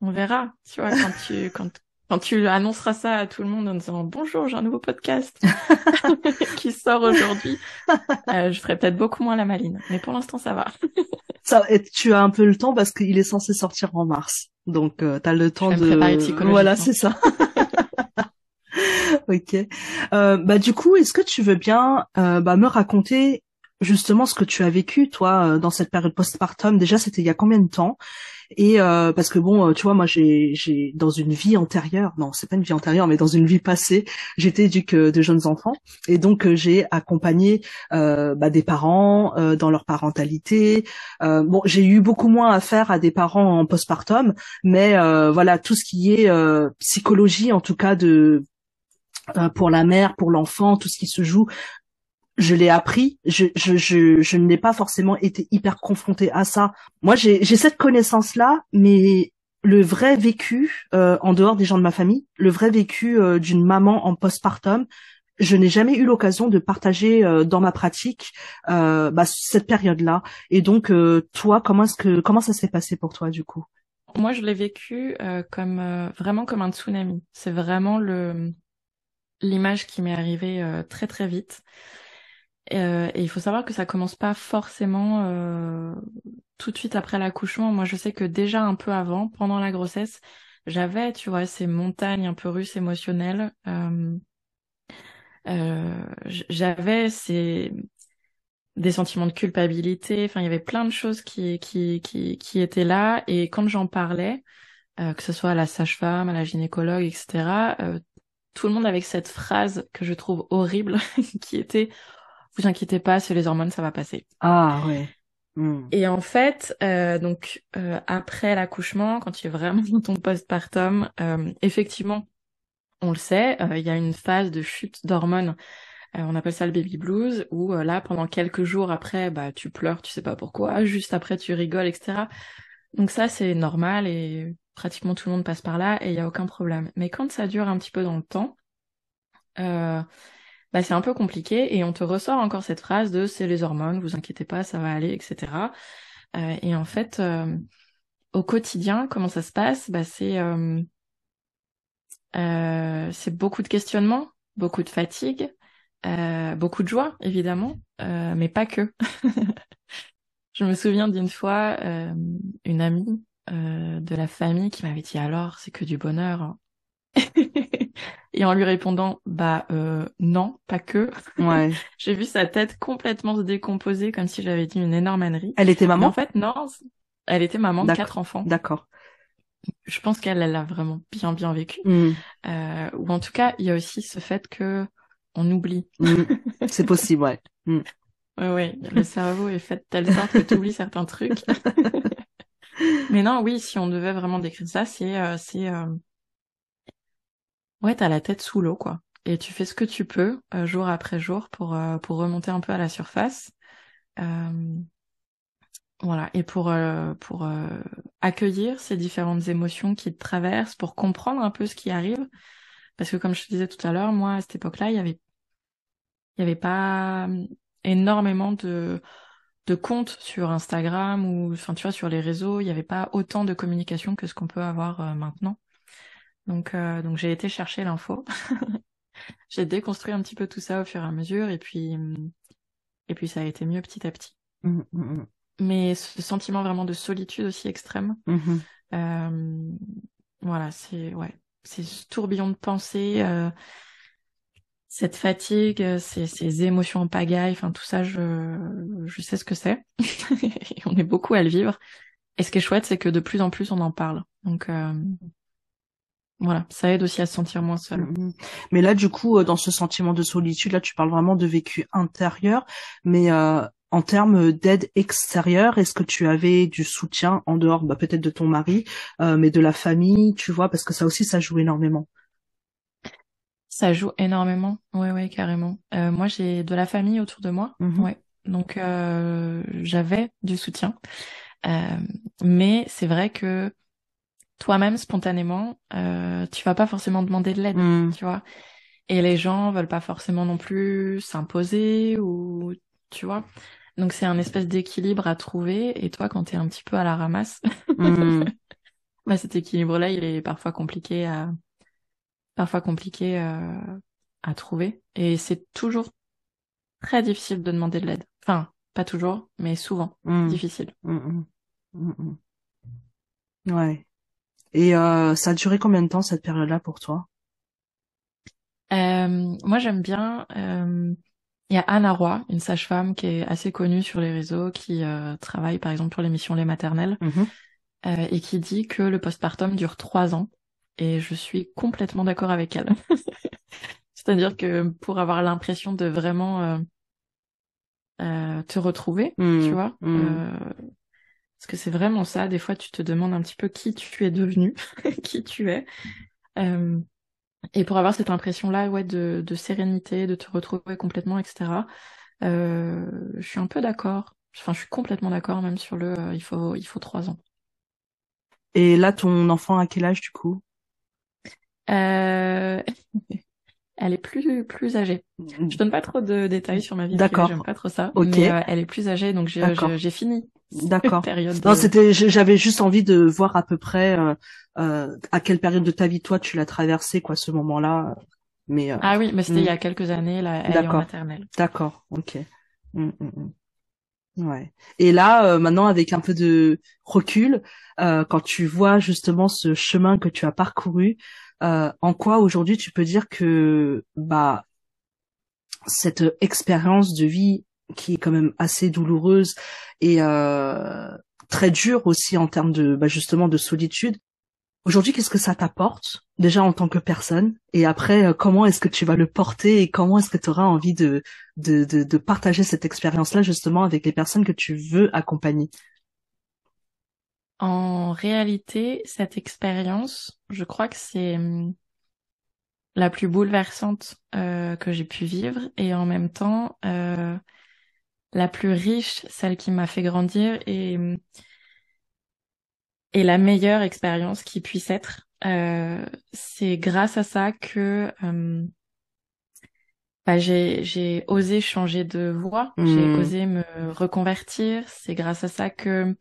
S2: on verra. Tu vois, quand tu (laughs) quand quand tu annonceras ça à tout le monde en disant bonjour, j'ai un nouveau podcast (laughs) qui sort aujourd'hui, euh, je ferai peut-être beaucoup moins la maline. Mais pour l'instant, ça va.
S1: ça, et tu as un peu le temps parce qu'il est censé sortir en mars. Donc, euh, tu as le temps de... Voilà, c'est ça. (laughs) ok. Euh, bah du coup, est-ce que tu veux bien euh, bah, me raconter justement ce que tu as vécu toi euh, dans cette période postpartum? Déjà, c'était il y a combien de temps? Et euh, parce que bon, euh, tu vois, moi j'ai j'ai dans une vie antérieure, non, c'est pas une vie antérieure, mais dans une vie passée, j'étais éduque de jeunes enfants et donc euh, j'ai accompagné euh, bah, des parents euh, dans leur parentalité. bon, j'ai eu beaucoup moins à faire à des parents en postpartum, mais voilà tout ce qui est psychologie, en tout cas de pour la mère, pour l'enfant, tout ce qui se joue je l'ai appris, je, je, je, je n'ai pas forcément été hyper confrontée à ça. Moi, j'ai cette connaissance-là, mais le vrai vécu, euh, en dehors des gens de ma famille, le vrai vécu euh, d'une maman en postpartum, je n'ai jamais eu l'occasion de partager euh, dans ma pratique bah, cette période-là. Et donc, toi, comment est-ce que comment ça s'est passé pour toi du coup?
S2: Moi, je l'ai vécu comme vraiment comme un tsunami. C'est vraiment le l'image qui m'est arrivée très très vite. Euh, et il faut savoir que ça commence pas forcément euh, tout de suite après l'accouchement. Moi, je sais que déjà un peu avant, pendant la grossesse, j'avais, tu vois, ces montagnes un peu russes émotionnelles. Euh, euh j'avais ces des sentiments de culpabilité. Enfin, il y avait plein de choses qui qui qui, qui étaient là. Et quand j'en parlais, euh, que ce soit à la sage-femme, à la gynécologue, etc. tout le monde avec cette phrase que je trouve horrible, (laughs) qui était vous inquiétez pas, c'est les hormones, ça va passer.
S1: Ah ouais.
S2: Hmm. Et en fait, euh, donc euh, après l'accouchement, quand tu es vraiment dans (laughs) ton postpartum, euh, effectivement, on le sait, euh, il y a une phase de chute d'hormones. Euh, on appelle ça le baby blues, où là, pendant quelques jours après, bah tu pleures, tu sais pas pourquoi. Juste après, tu rigoles, etc. Donc ça, c'est normal et pratiquement tout le monde passe par là et il y a aucun problème. Mais quand ça dure un petit peu dans le temps, euh, bah, c'est un peu compliqué et on te ressort encore cette phrase de c'est les hormones, vous inquiétez pas, ça va aller, etc. Euh, et en fait, euh, au quotidien, comment ça se passe? Bah, c'est c'est beaucoup de questionnements, beaucoup de fatigue, beaucoup de joie évidemment, mais pas que. (laughs) Je me souviens d'une fois une amie de la famille qui m'avait dit alors c'est que du bonheur. Hein. (laughs) et en lui répondant bah euh, non pas que
S1: ouais (laughs)
S2: j'ai vu sa tête complètement se décomposer comme si j'avais dit une énorme ânerie
S1: elle était maman?
S2: En fait non elle était maman de quatre enfants
S1: d'accord
S2: je pense qu'elle elle a vraiment bien bien vécu
S1: mm.
S2: euh, ou en tout cas il y a aussi ce fait que on oublie
S1: mm. c'est possible ouais
S2: mm. (laughs) ouais ouais le cerveau est fait de telle sorte que tu oublies certains trucs mais non oui si on devait vraiment décrire ça c'est euh, c'est euh, Ouais, t'as la tête sous l'eau, quoi. Et tu fais ce que tu peux, euh, jour après jour, pour, euh, pour remonter un peu à la surface. Euh, voilà, et pour, pour accueillir ces différentes émotions qui te traversent, pour comprendre un peu ce qui arrive. Parce que comme je te disais tout à l'heure, moi, à cette époque-là, il y avait, il y avait pas énormément de, de comptes sur Instagram ou, enfin, tu vois, sur les réseaux. Il n'y avait pas autant de communication que ce qu'on peut avoir maintenant. Donc, euh, donc j'ai été chercher l'info. (laughs) j'ai déconstruit un petit peu tout ça au fur et à mesure, et puis, et puis ça a été mieux petit à petit.
S1: Mmh, mmh, mmh.
S2: Mais ce sentiment vraiment de solitude aussi extrême, euh, voilà, c'est ouais, c'est ce tourbillon de pensée, euh, cette fatigue, ces, ces émotions en pagaille, enfin tout ça, je, je sais ce que c'est. (laughs) on est beaucoup à le vivre. Et ce qui est chouette, c'est que de plus en plus on en parle. Donc euh, voilà, ça aide aussi à se sentir moins seul.
S1: Mm-hmm. Mais là, du coup, euh, dans ce sentiment de solitude, là, tu parles vraiment de vécu intérieur, mais euh, en termes d'aide extérieure, est-ce que tu avais du soutien en dehors, bah, peut-être de ton mari, euh, mais de la famille, tu vois, parce que ça aussi, ça joue énormément.
S2: Ça joue énormément, ouais, ouais, carrément. moi, j'ai de la famille autour de moi, mm-hmm. ouais. Donc euh, j'avais du soutien, euh, mais c'est vrai que toi-même spontanément, euh, tu vas pas forcément demander de l'aide,
S1: Mm.
S2: tu vois. Et les gens veulent pas forcément non plus s'imposer ou tu vois. Donc c'est un espèce d'équilibre à trouver. Et toi, quand t'es un petit peu à la ramasse,
S1: Mm. (laughs)
S2: bah, cet équilibre-là, il est parfois compliqué à parfois compliqué euh, à trouver. Et c'est toujours très difficile de demander de l'aide. Enfin, pas toujours, mais souvent
S1: Mm.
S2: difficile.
S1: Mm, mm. Mm, mm. Ouais. Et euh, ça a duré combien de temps cette période-là pour toi?
S2: Euh, moi, j'aime bien. Il y a Anna Roy, une sage-femme qui est assez connue sur les réseaux, qui travaille par exemple pour l'émission Les Maternelles, et qui dit que le postpartum dure trois ans. Et je suis complètement d'accord avec elle. (laughs) C'est-à-dire que pour avoir l'impression de vraiment euh, euh, te retrouver,
S1: Mm.
S2: tu vois,
S1: Mm.
S2: euh, parce que c'est vraiment ça. Des fois, tu te demandes un petit peu qui tu es devenu, (laughs) qui tu es. Euh, et pour avoir cette impression-là, ouais, de, de sérénité, de te retrouver complètement, etc. Euh, je suis un peu d'accord. Enfin, je suis complètement d'accord même sur le. euh, il faut, il faut trois ans.
S1: Et là, ton enfant a quel âge du coup?
S2: Euh... (laughs) elle est plus plus âgée. Je donne pas trop de détails sur ma vie
S1: D'accord.
S2: j'aime pas trop ça.
S1: Ok.
S2: Mais euh, elle est plus âgée, donc j'ai j'ai fini
S1: D'accord.
S2: période.
S1: Non,
S2: de-
S1: c'était, j'avais juste envie de voir à peu près euh, euh, à quelle période de ta vie toi tu l'as traversé quoi ce moment-là. Mais euh,
S2: Ah oui, mais c'était
S1: Mm.
S2: il y a quelques années, là, elle est en maternelle.
S1: d'accord, ok. Mm, mm, mm. Ouais. Et là, euh, maintenant, avec un peu de recul, euh, quand tu vois justement ce chemin que tu as parcouru, euh, en quoi aujourd'hui tu peux dire que bah cette expérience de vie qui est quand même assez douloureuse et euh, très dure aussi en termes de bah, justement de solitude. Aujourd'hui, qu'est-ce que ça t'apporte déjà en tant que personne? Et après euh, comment est-ce que tu vas le porter et comment est-ce que tu auras envie de, de de de partager cette expérience-là justement avec les personnes que tu veux accompagner?
S2: En réalité, cette expérience, je crois que c'est hum, la plus bouleversante euh, que j'ai pu vivre et en même temps euh, la plus riche, celle qui m'a fait grandir et, hum, et la meilleure expérience qui puisse être. Euh, c'est grâce à ça que hum, bah, j'ai j'ai osé changer de voie, j'ai
S1: Mm.
S2: osé me reconvertir. C'est grâce à ça que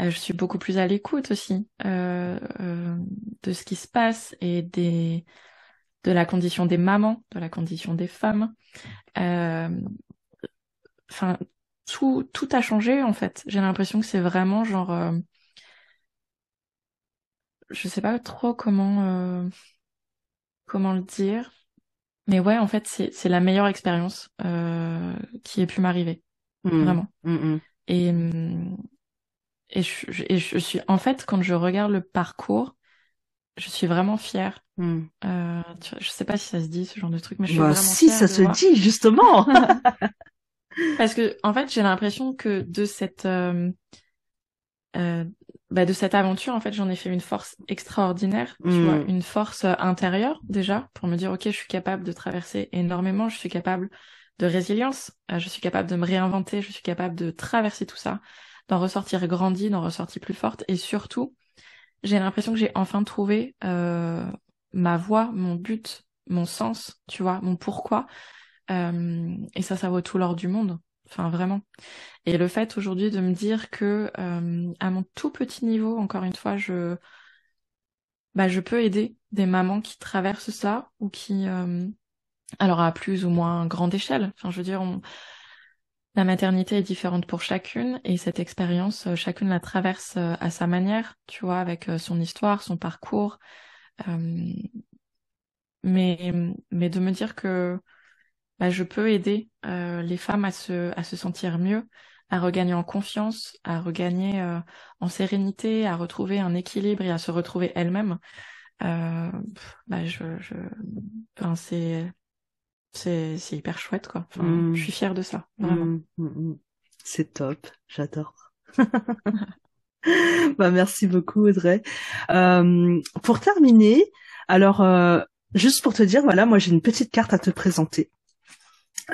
S2: je suis beaucoup plus à l'écoute aussi euh, euh, de ce qui se passe et des de la condition des mamans, de la condition des femmes. Euh, Enfin, tout tout a changé en fait. J'ai l'impression que c'est vraiment genre, euh, je sais pas trop comment euh, comment le dire, mais ouais, en fait, c'est c'est la meilleure expérience euh, qui ait pu m'arriver,
S1: Mm.
S2: vraiment.
S1: Mm, mm.
S2: Et hum, et je, je- et je suis en fait quand je regarde le parcours, je suis vraiment fière.
S1: Mm.
S2: Euh, tu je sais pas si ça se dit ce genre de truc, mais je suis
S1: Bah,
S2: vraiment
S1: si
S2: fière
S1: ça se
S2: voir.
S1: dit justement. (laughs) (laughs)
S2: Parce que en fait, j'ai l'impression que de cette euh, euh, bah, de cette aventure, en fait, j'en ai fait une force extraordinaire, tu
S1: Mm.
S2: vois, une force euh, intérieure déjà pour me dire ok, je suis capable de traverser énormément, je suis capable de résilience, je suis capable de me réinventer, je suis capable de traverser tout ça, d'en ressortir grandi, d'en ressortir plus forte, et surtout, j'ai l'impression que j'ai enfin trouvé euh, ma voie, mon but, mon sens, tu vois, mon pourquoi. Euh, et ça, ça vaut tout l'or du monde. Enfin, vraiment. Et le fait aujourd'hui de me dire que, euh, à mon tout petit niveau, encore une fois, je, bah, je peux aider des mamans qui traversent ça ou qui, alors à plus ou moins grande échelle. Enfin, je veux dire, la maternité est différente pour chacune et cette expérience, euh, chacune la traverse euh, à sa manière, tu vois, avec euh, son histoire, son parcours. Mais, mais de me dire que bah, je peux aider les femmes à se, à se sentir mieux, à regagner en confiance, à regagner en sérénité, à retrouver un équilibre et à se retrouver elles-mêmes. Bah, je, je, c'est, c'est, c'est hyper chouette, quoi. Enfin,
S1: Mm.
S2: Je suis fière de ça, vraiment.
S1: Mm, mm. C'est top, j'adore. (laughs) bah, merci beaucoup Audrey. Euh, pour terminer, alors euh, juste pour te dire, voilà, moi j'ai une petite carte à te présenter.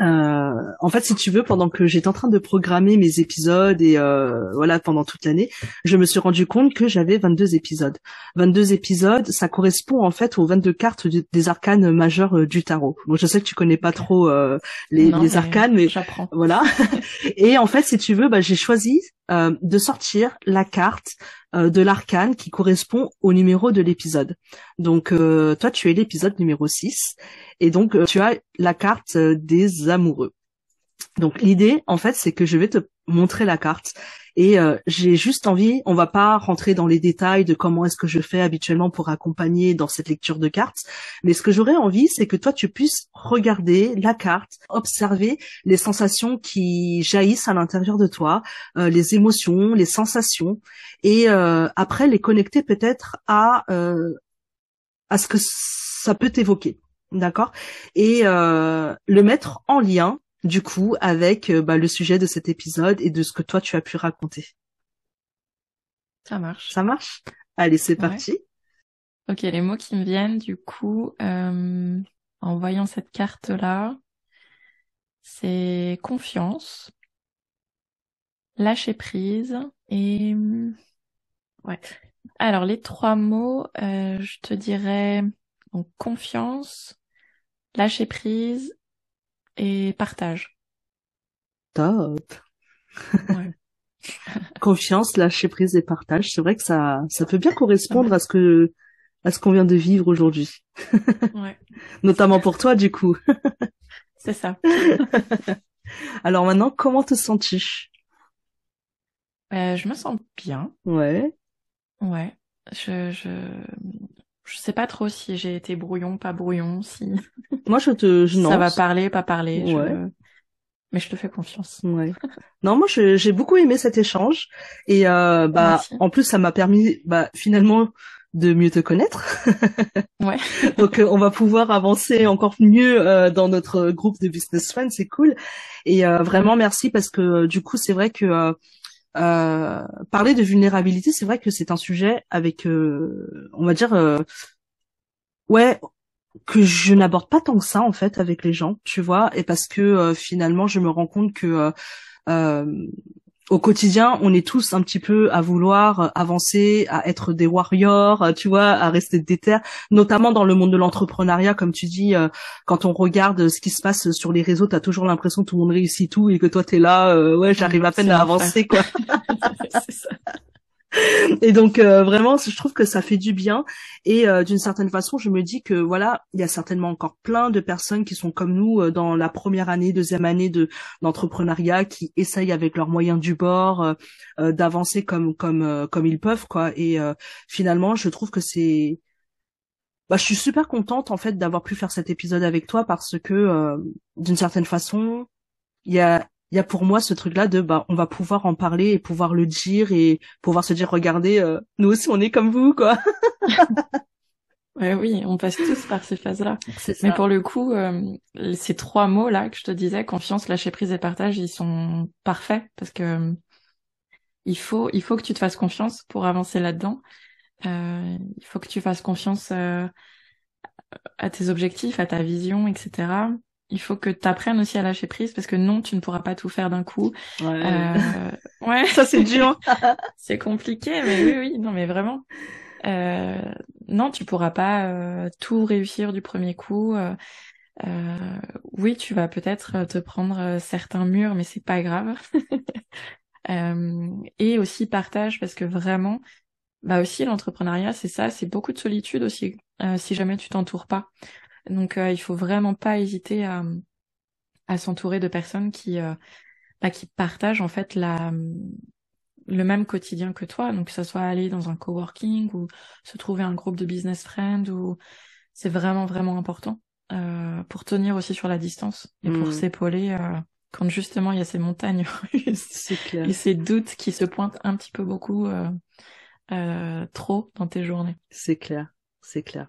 S1: Euh, en fait, si tu veux, pendant que j'étais en train de programmer mes épisodes et euh, voilà pendant toute l'année, je me suis rendu compte que j'avais 22 épisodes. 22 épisodes, ça correspond en fait aux 22 cartes des arcanes majeures euh, du tarot. Bon, je sais que tu connais pas trop euh, les, les arcanes, mais
S2: j'apprends.
S1: Voilà. (laughs) et en fait, si tu veux, bah, j'ai choisi euh, de sortir la carte de l'arcane qui correspond au numéro de l'épisode. Donc, toi, tu es l'épisode numéro 6 et donc, euh, tu as la carte euh, des amoureux. Donc l'idée, en fait, c'est que je vais te montrer la carte et euh, j'ai juste envie, on va pas rentrer dans les détails de comment est-ce que je fais habituellement pour accompagner dans cette lecture de cartes, mais ce que j'aurais envie, c'est que toi tu puisses regarder la carte, observer les sensations qui jaillissent à l'intérieur de toi, les émotions, les sensations, et après les connecter peut-être à à ce que ça peut t'évoquer d'accord? Et euh, le mettre en lien, du coup, avec euh, bah, le sujet de cet épisode et de ce que toi tu as pu raconter.
S2: Ça marche.
S1: Ça marche? Allez, c'est parti.
S2: Ok, les mots qui me viennent, du coup, euh, en voyant cette carte-là, c'est confiance, lâcher prise et ouais. Alors les trois mots, je te dirais donc confiance, lâcher prise et partage.
S1: Top. (laughs) Confiance, lâcher prise et partage. C'est vrai que ça, ça peut bien correspondre à ce que, à ce qu'on vient de vivre aujourd'hui. (laughs)
S2: ouais.
S1: Notamment pour toi, du coup. (laughs)
S2: C'est ça.
S1: Alors maintenant, comment te sens-tu?
S2: Euh, Je me sens bien.
S1: Ouais.
S2: Ouais. Je, je, je sais pas trop si j'ai été brouillon, pas brouillon, si. (laughs)
S1: Moi, je te, je,
S2: Ça va parler, pas parler. Mais je te fais confiance.
S1: Ouais. non, moi, j'ai beaucoup aimé cet échange et euh, bah, en plus, ça m'a permis, bah, finalement, de mieux te connaître. (laughs)
S2: ouais.
S1: Donc, euh, on va pouvoir avancer encore mieux euh, dans notre groupe de business friends, c'est cool. Et vraiment, merci parce que du coup, c'est vrai que euh, parler de vulnérabilité, c'est vrai que c'est un sujet avec, euh, on va dire, euh, ouais, que je n'aborde pas tant que ça en fait avec les gens, tu vois, et parce que finalement, je me rends compte que au quotidien, on est tous un petit peu à vouloir euh, avancer, à être des warriors, euh, tu vois, à rester déter, notamment dans le monde de l'entrepreneuriat, comme tu dis, euh, quand on regarde ce qui se passe sur les réseaux, t'as toujours l'impression que tout le monde réussit tout et que toi t'es là, ouais, j'arrive à peine à avancer, quoi. (laughs) ça. (laughs) et donc euh, vraiment, je trouve que ça fait du bien. Et euh, d'une certaine façon, je me dis que voilà, il y a certainement encore plein de personnes qui sont comme nous euh, dans la première année, deuxième année de d'entrepreneuriat, qui essayent avec leurs moyens du bord d'avancer comme comme comme ils peuvent quoi. Et finalement, je trouve que c'est bah, je suis super contente en fait d'avoir pu faire cet épisode avec toi parce que d'une certaine façon, il y a il y a pour moi ce truc là de bah on va pouvoir en parler et pouvoir le dire et pouvoir se dire regardez euh, nous aussi on est comme vous quoi. (laughs)
S2: Ouais, oui on passe tous par ces phases là mais pour le coup euh, ces trois mots là que je te disais confiance lâcher prise et partage ils sont parfaits parce que il faut il faut que tu te fasses confiance pour avancer là dedans euh, il faut que tu fasses confiance à tes objectifs à ta vision etc il faut que tu apprennes aussi à lâcher prise parce que non, tu ne pourras pas tout faire d'un coup.
S1: Ouais, euh, ouais. (laughs) ça c'est dur. (laughs)
S2: c'est compliqué, mais oui, oui, non, mais vraiment. Euh, non, tu pourras pas euh, tout réussir du premier coup. Euh, oui, tu vas peut-être te prendre certains murs, mais c'est pas grave. (laughs) et aussi partage parce que vraiment, bah aussi l'entrepreneuriat, c'est ça, c'est beaucoup de solitude aussi. si jamais tu t'entoures pas. Donc euh, il faut vraiment pas hésiter à, à s'entourer de personnes qui euh, bah, qui partagent en fait la le même quotidien que toi, donc que ce soit aller dans un coworking ou se trouver un groupe de business friends ou c'est vraiment vraiment important euh, pour tenir aussi sur la distance et pour hmm. s'épauler euh, quand justement il y a ces montagnes russes et ces doutes qui se pointent un petit peu beaucoup euh, trop dans tes journées.
S1: C'est clair, c'est clair.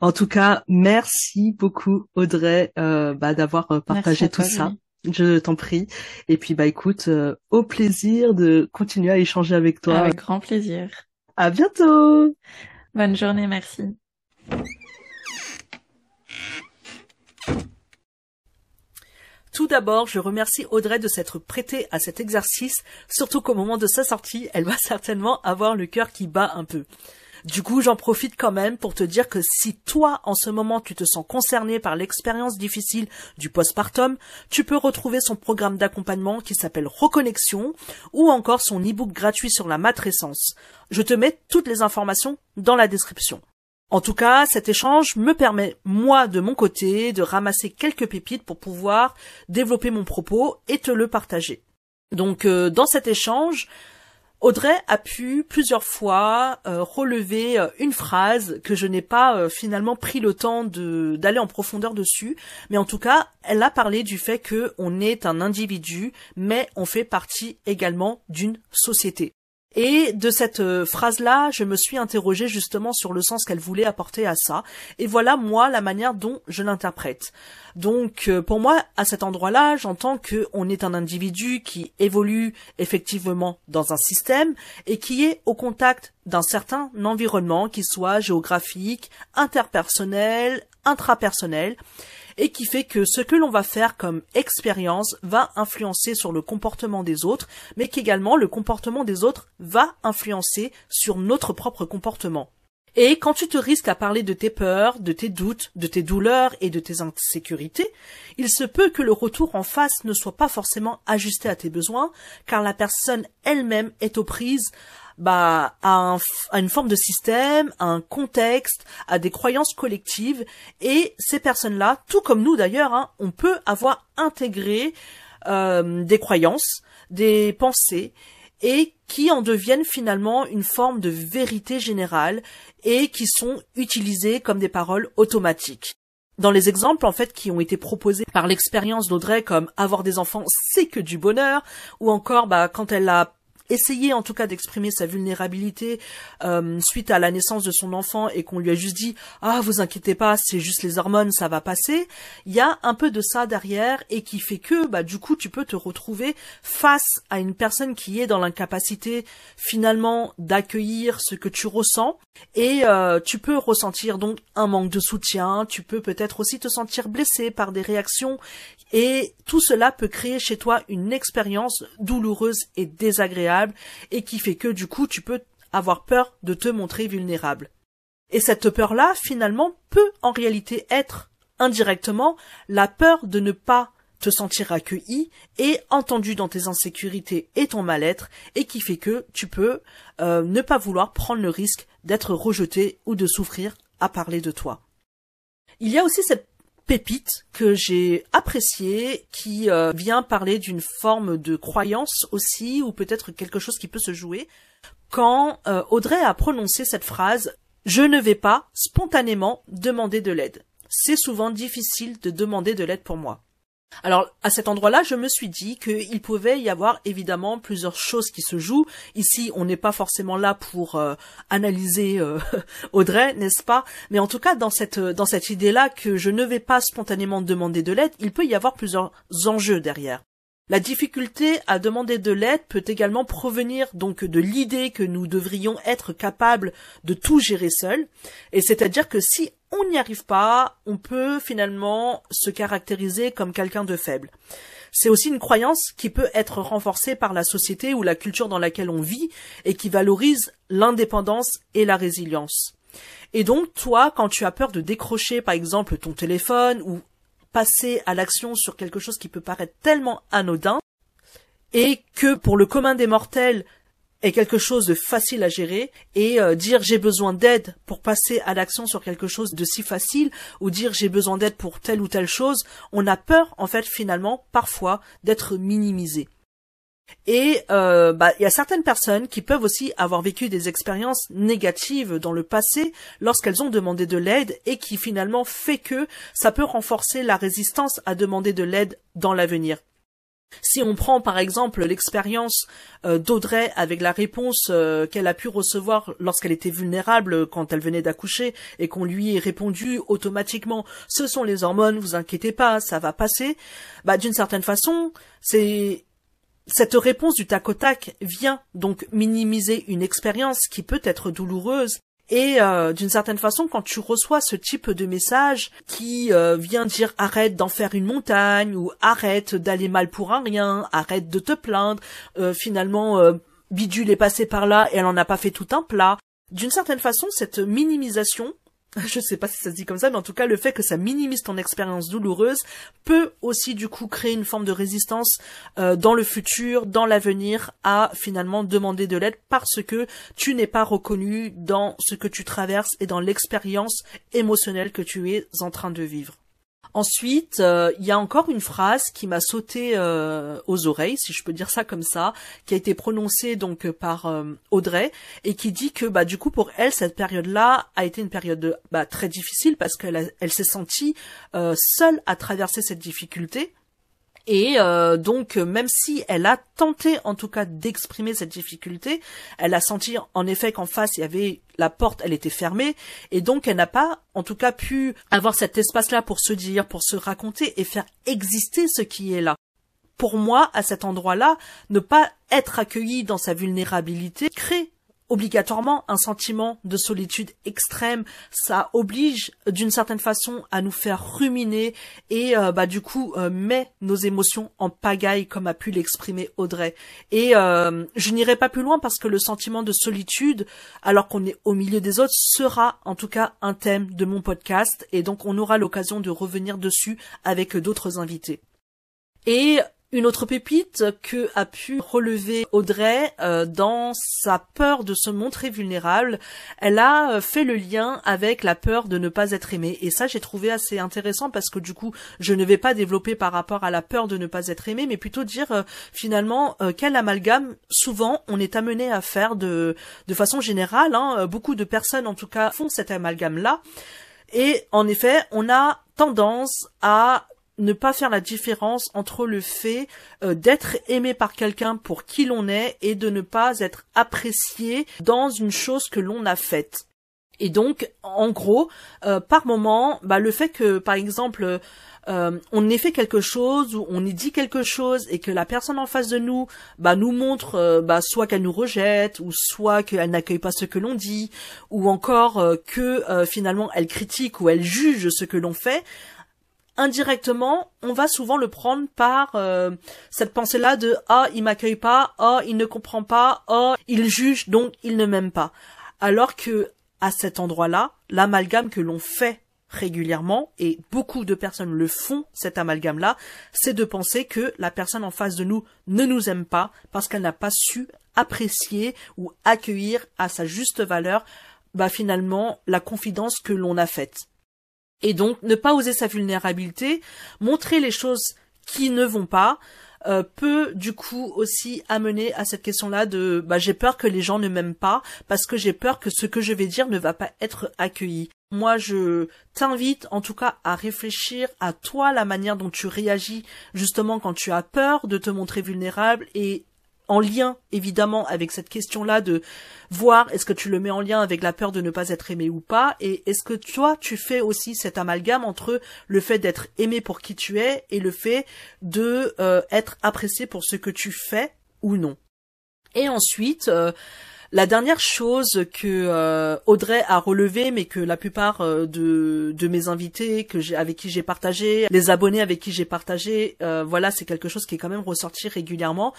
S1: En tout cas, merci beaucoup Audrey euh, bah, d'avoir euh, partagé tout ça. Je t'en prie. Et puis bah écoute, euh, au plaisir de continuer à échanger avec toi.
S2: Avec grand plaisir.
S1: À bientôt.
S2: Bonne journée, merci.
S1: Tout d'abord, je remercie Audrey de s'être prêtée à cet exercice, surtout qu'au moment de sa sortie, elle va (laughs) certainement avoir le cœur qui bat un peu. Du coup, j'en profite quand même pour te dire que si toi, en ce moment, tu te sens concerné par l'expérience difficile du postpartum, tu peux retrouver son programme d'accompagnement qui s'appelle Reconnexion ou encore son e-book gratuit sur la matrescence. Je te mets toutes les informations dans la description. En tout cas, cet échange me permet, moi, de mon côté, de ramasser quelques pépites pour pouvoir développer mon propos et te le partager. Donc, euh, dans cet échange, Audrey a pu plusieurs fois euh, relever euh, une phrase que je n'ai pas finalement pris le temps d'aller en profondeur dessus, mais en tout cas, elle a parlé du fait que on est un individu, mais on fait partie également d'une société. Et de cette euh, phrase-là, je me suis interrogée justement sur le sens qu'elle voulait apporter à ça. Et voilà, moi, la manière dont je l'interprète. Donc, euh, pour moi, à cet endroit-là, j'entends qu'on est un individu qui évolue effectivement dans un système et qui est au contact d'un certain environnement, qui soit géographique, interpersonnel, intrapersonnel, et qui fait que ce que l'on va faire comme expérience va influencer sur le comportement des autres, mais qu'également le comportement des autres va influencer sur notre propre comportement. Et quand tu te risques à parler de tes peurs, de tes doutes, de tes douleurs et de tes insécurités, il se peut que le retour en face ne soit pas forcément ajusté à tes besoins, car la personne elle-même est aux prises bah, à, une forme de système, à un contexte, à des croyances collectives. Et ces personnes-là, tout comme nous d'ailleurs, hein, on peut avoir intégré euh, des croyances, des pensées, et qui en deviennent finalement une forme de vérité générale et qui sont utilisées comme des paroles automatiques. Dans les exemples en fait qui ont été proposés par l'expérience d'Audrey comme avoir des enfants c'est que du bonheur ou encore bah quand elle a essayer en tout cas d'exprimer sa vulnérabilité euh, suite à la naissance de son enfant et qu'on lui a juste dit ah vous inquiétez pas c'est juste les hormones ça va passer il y a un peu de ça derrière et qui fait que bah du coup tu peux te retrouver face à une personne qui est dans l'incapacité finalement d'accueillir ce que tu ressens. Et euh, tu peux ressentir donc un manque de soutien tu peux peut-être aussi te sentir blessé par des réactions. Et tout cela peut créer chez toi une expérience douloureuse et désagréable et qui fait que du coup tu peux avoir peur de te montrer vulnérable. Et cette peur-là, finalement, peut en réalité être indirectement la peur de ne pas te sentir accueilli et entendu dans tes insécurités et ton mal-être et qui fait que tu peux euh, ne pas vouloir prendre le risque d'être rejeté ou de souffrir à parler de toi. Il y a aussi cette pépite que j'ai appréciée, qui euh, vient parler d'une forme de croyance aussi, ou peut-être quelque chose qui peut se jouer, quand euh, Audrey a prononcé cette phrase Je ne vais pas spontanément demander de l'aide. C'est souvent difficile de demander de l'aide pour moi. Alors à cet endroit-là, je me suis dit qu'il pouvait y avoir évidemment plusieurs choses qui se jouent. Ici, on n'est pas forcément là pour euh, analyser euh, (laughs) Audrey, n'est-ce pas? Mais en tout cas, dans cette dans cette idée-là que je ne vais pas spontanément demander de l'aide, il peut y avoir plusieurs enjeux derrière. La difficulté à demander de l'aide peut également provenir donc de l'idée que nous devrions être capables de tout gérer seul, et c'est-à-dire que si on n'y arrive pas, on peut finalement se caractériser comme quelqu'un de faible. C'est aussi une croyance qui peut être renforcée par la société ou la culture dans laquelle on vit et qui valorise l'indépendance et la résilience. Et donc, toi, quand tu as peur de décrocher, par exemple, ton téléphone ou passer à l'action sur quelque chose qui peut paraître tellement anodin et que pour le commun des mortels est quelque chose de facile à gérer et euh, dire j'ai besoin d'aide pour passer à l'action sur quelque chose de si facile ou dire j'ai besoin d'aide pour telle ou telle chose, on a peur en fait finalement parfois d'être minimisé. Et euh, bah, il y a certaines personnes qui peuvent aussi avoir vécu des expériences négatives dans le passé lorsqu'elles ont demandé de l'aide et qui finalement fait que ça peut renforcer la résistance à demander de l'aide dans l'avenir. Si on prend par exemple l'expérience euh, d'Audrey avec la réponse euh, qu'elle a pu recevoir lorsqu'elle était vulnérable quand elle venait d'accoucher et qu'on lui ait répondu automatiquement ce sont les hormones, vous inquiétez pas, ça va passer, bah d'une certaine façon, c'est cette réponse du tac au tac vient donc minimiser une expérience qui peut être douloureuse Et euh, d'une certaine façon, quand tu reçois ce type de message qui euh, vient dire arrête d'en faire une montagne ou arrête d'aller mal pour un rien, arrête de te plaindre, euh, finalement Bidule est passé par là et elle en a pas fait tout un plat. D'une certaine façon, cette minimisation (laughs) je sais pas si ça se dit comme ça, mais en tout cas, le fait que ça minimise ton expérience douloureuse peut aussi du coup créer une forme de résistance euh, dans le futur, dans l'avenir, à finalement demander de l'aide parce que tu n'es pas reconnu dans ce que tu traverses et dans l'expérience émotionnelle que tu es en train de vivre. Ensuite, euh, il y a encore une phrase qui m'a sauté euh, aux oreilles, si je peux dire ça comme ça, qui a été prononcée donc par euh, Audrey et qui dit que bah du coup pour elle cette période-là a été une période bah, très difficile parce qu'elle elle s'est sentie seule à traverser cette difficulté et euh, donc, même si elle a tenté, en tout cas, d'exprimer cette difficulté, elle a senti en effet qu'en face, il y avait la porte, elle était fermée, et donc elle n'a pas, en tout cas, pu avoir cet espace-là pour se dire, pour se raconter et faire exister ce qui est là. Pour moi, à cet endroit-là, ne pas être accueilli dans sa vulnérabilité crée obligatoirement un sentiment de solitude extrême. Ça oblige d'une certaine façon à nous faire ruminer et euh, bah du coup euh, met nos émotions en pagaille comme a pu l'exprimer Audrey. Et euh, je n'irai pas plus loin parce que le sentiment de solitude, alors qu'on est au milieu des autres, sera en tout cas un thème de mon podcast et donc on aura l'occasion de revenir dessus avec d'autres invités. Et une autre pépite que a pu relever Audrey euh, dans sa peur de se montrer vulnérable, elle a euh, fait le lien avec la peur de ne pas être aimée. Et ça, j'ai trouvé assez intéressant parce que du coup, je ne vais pas développer par rapport à la peur de ne pas être aimée, mais plutôt dire euh, finalement quel amalgame souvent on est amené à faire de de façon générale. Hein, beaucoup de personnes, en tout cas, font cet amalgame là. Et en effet, on a tendance à ne pas faire la différence entre le fait euh, d'être aimé par quelqu'un pour qui l'on est et de ne pas être apprécié dans une chose que l'on a faite. Et donc, en gros, euh, par moment, bah, le fait que, par exemple, euh, on ait fait quelque chose ou on ait dit quelque chose et que la personne en face de nous bah, nous montre bah, soit qu'elle nous rejette ou soit qu'elle n'accueille pas ce que l'on dit ou encore que finalement elle critique ou elle juge ce que l'on fait indirectement, on va souvent le prendre par euh, cette pensée-là de ah il m'accueille pas, ah il ne comprend pas, ah il juge donc il ne m'aime pas. Alors que à cet endroit-là, l'amalgame que l'on fait régulièrement et beaucoup de personnes le font cet amalgame-là, c'est de penser que la personne en face de nous ne nous aime pas parce qu'elle n'a pas su apprécier ou accueillir à sa juste valeur bah finalement la confidence que l'on a faite. Et donc, ne pas oser sa vulnérabilité, montrer les choses qui ne vont pas, euh, peut du coup aussi amener à cette question-là de bah, j'ai peur que les gens ne m'aiment pas parce que j'ai peur que ce que je vais dire ne va pas être accueilli. Moi, je t'invite en tout cas à réfléchir à toi la manière dont tu réagis justement quand tu as peur de te montrer vulnérable et en lien évidemment avec cette question-là de voir est-ce que tu le mets en lien avec la peur de ne pas être aimé ou pas et est-ce que toi tu fais aussi cet amalgame entre le fait d'être aimé pour qui tu es et le fait de euh, être apprécié pour ce que tu fais ou non. Et ensuite, euh, la dernière chose que euh, Audrey a relevé, mais que la plupart euh, de, mes invités que avec qui j'ai partagé, les abonnés avec qui j'ai partagé, euh, voilà, c'est quelque chose qui est quand même ressorti régulièrement.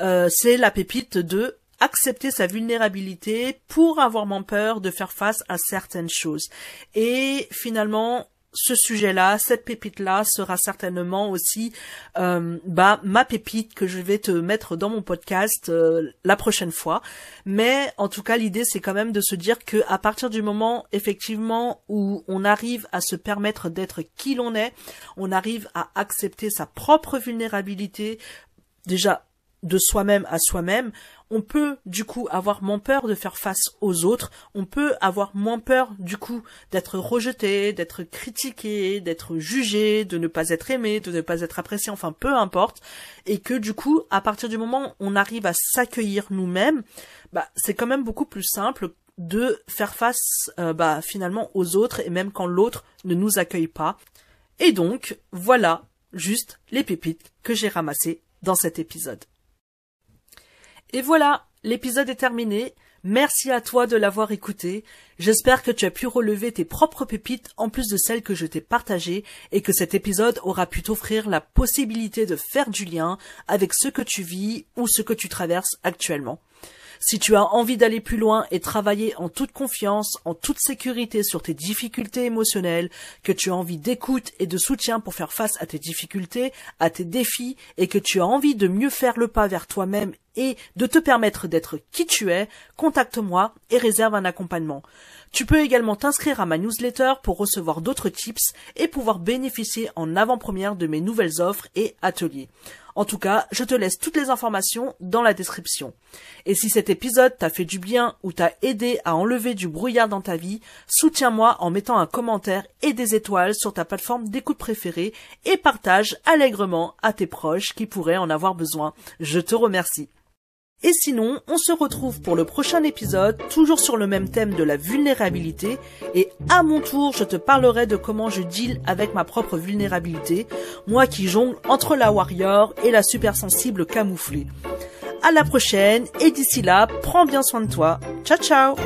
S1: c'est la pépite de accepter sa vulnérabilité pour avoir moins peur de faire face à certaines choses. Et finalement, ce sujet-là, cette pépite-là sera certainement aussi euh, bah ma pépite que je vais te mettre dans mon podcast euh, la prochaine fois. Mais en tout cas, l'idée c'est quand même de se dire que à partir du moment effectivement où on arrive à se permettre d'être qui l'on est, on arrive à accepter sa propre vulnérabilité, déjà de soi-même à soi-même, on peut du coup avoir moins peur de faire face aux autres, on peut avoir moins peur du coup d'être rejeté, d'être critiqué, d'être jugé, de ne pas être aimé, de ne pas être apprécié, enfin peu importe, et que du coup à partir du moment où on arrive à s'accueillir nous-mêmes, bah c'est quand même beaucoup plus simple de faire face euh, bah finalement aux autres et même quand l'autre ne nous accueille pas. Et donc voilà juste les pépites que j'ai ramassées dans cet épisode. Et voilà, l'épisode est terminé. Merci à toi de l'avoir écouté. J'espère que tu as pu relever tes propres pépites en plus de celles que je t'ai partagées et que cet épisode aura pu t'offrir la possibilité de faire du lien avec ce que tu vis ou ce que tu traverses actuellement. Si tu as envie d'aller plus loin et travailler en toute confiance, en toute sécurité sur tes difficultés émotionnelles, que tu as envie d'écoute et de soutien pour faire face à tes difficultés, à tes défis, et que tu as envie de mieux faire le pas vers toi-même et de te permettre d'être qui tu es, contacte-moi et réserve un accompagnement. Tu peux également t'inscrire à ma newsletter pour recevoir d'autres tips et pouvoir bénéficier en avant-première de mes nouvelles offres et ateliers. En tout cas, je te laisse toutes les informations dans la description. Et si cet épisode t'a fait du bien ou t'a aidé à enlever du brouillard dans ta vie, soutiens-moi en mettant un commentaire et des étoiles sur ta plateforme d'écoute préférée et partage allègrement à tes proches qui pourraient en avoir besoin. Je te remercie. Et sinon, on se retrouve pour le prochain épisode, toujours sur le même thème de la vulnérabilité, et à mon tour, je te parlerai de comment je deal avec ma propre vulnérabilité, moi qui jongle entre la warrior et la super sensible camouflée. À la prochaine, et d'ici là, prends bien soin de toi. Ciao ciao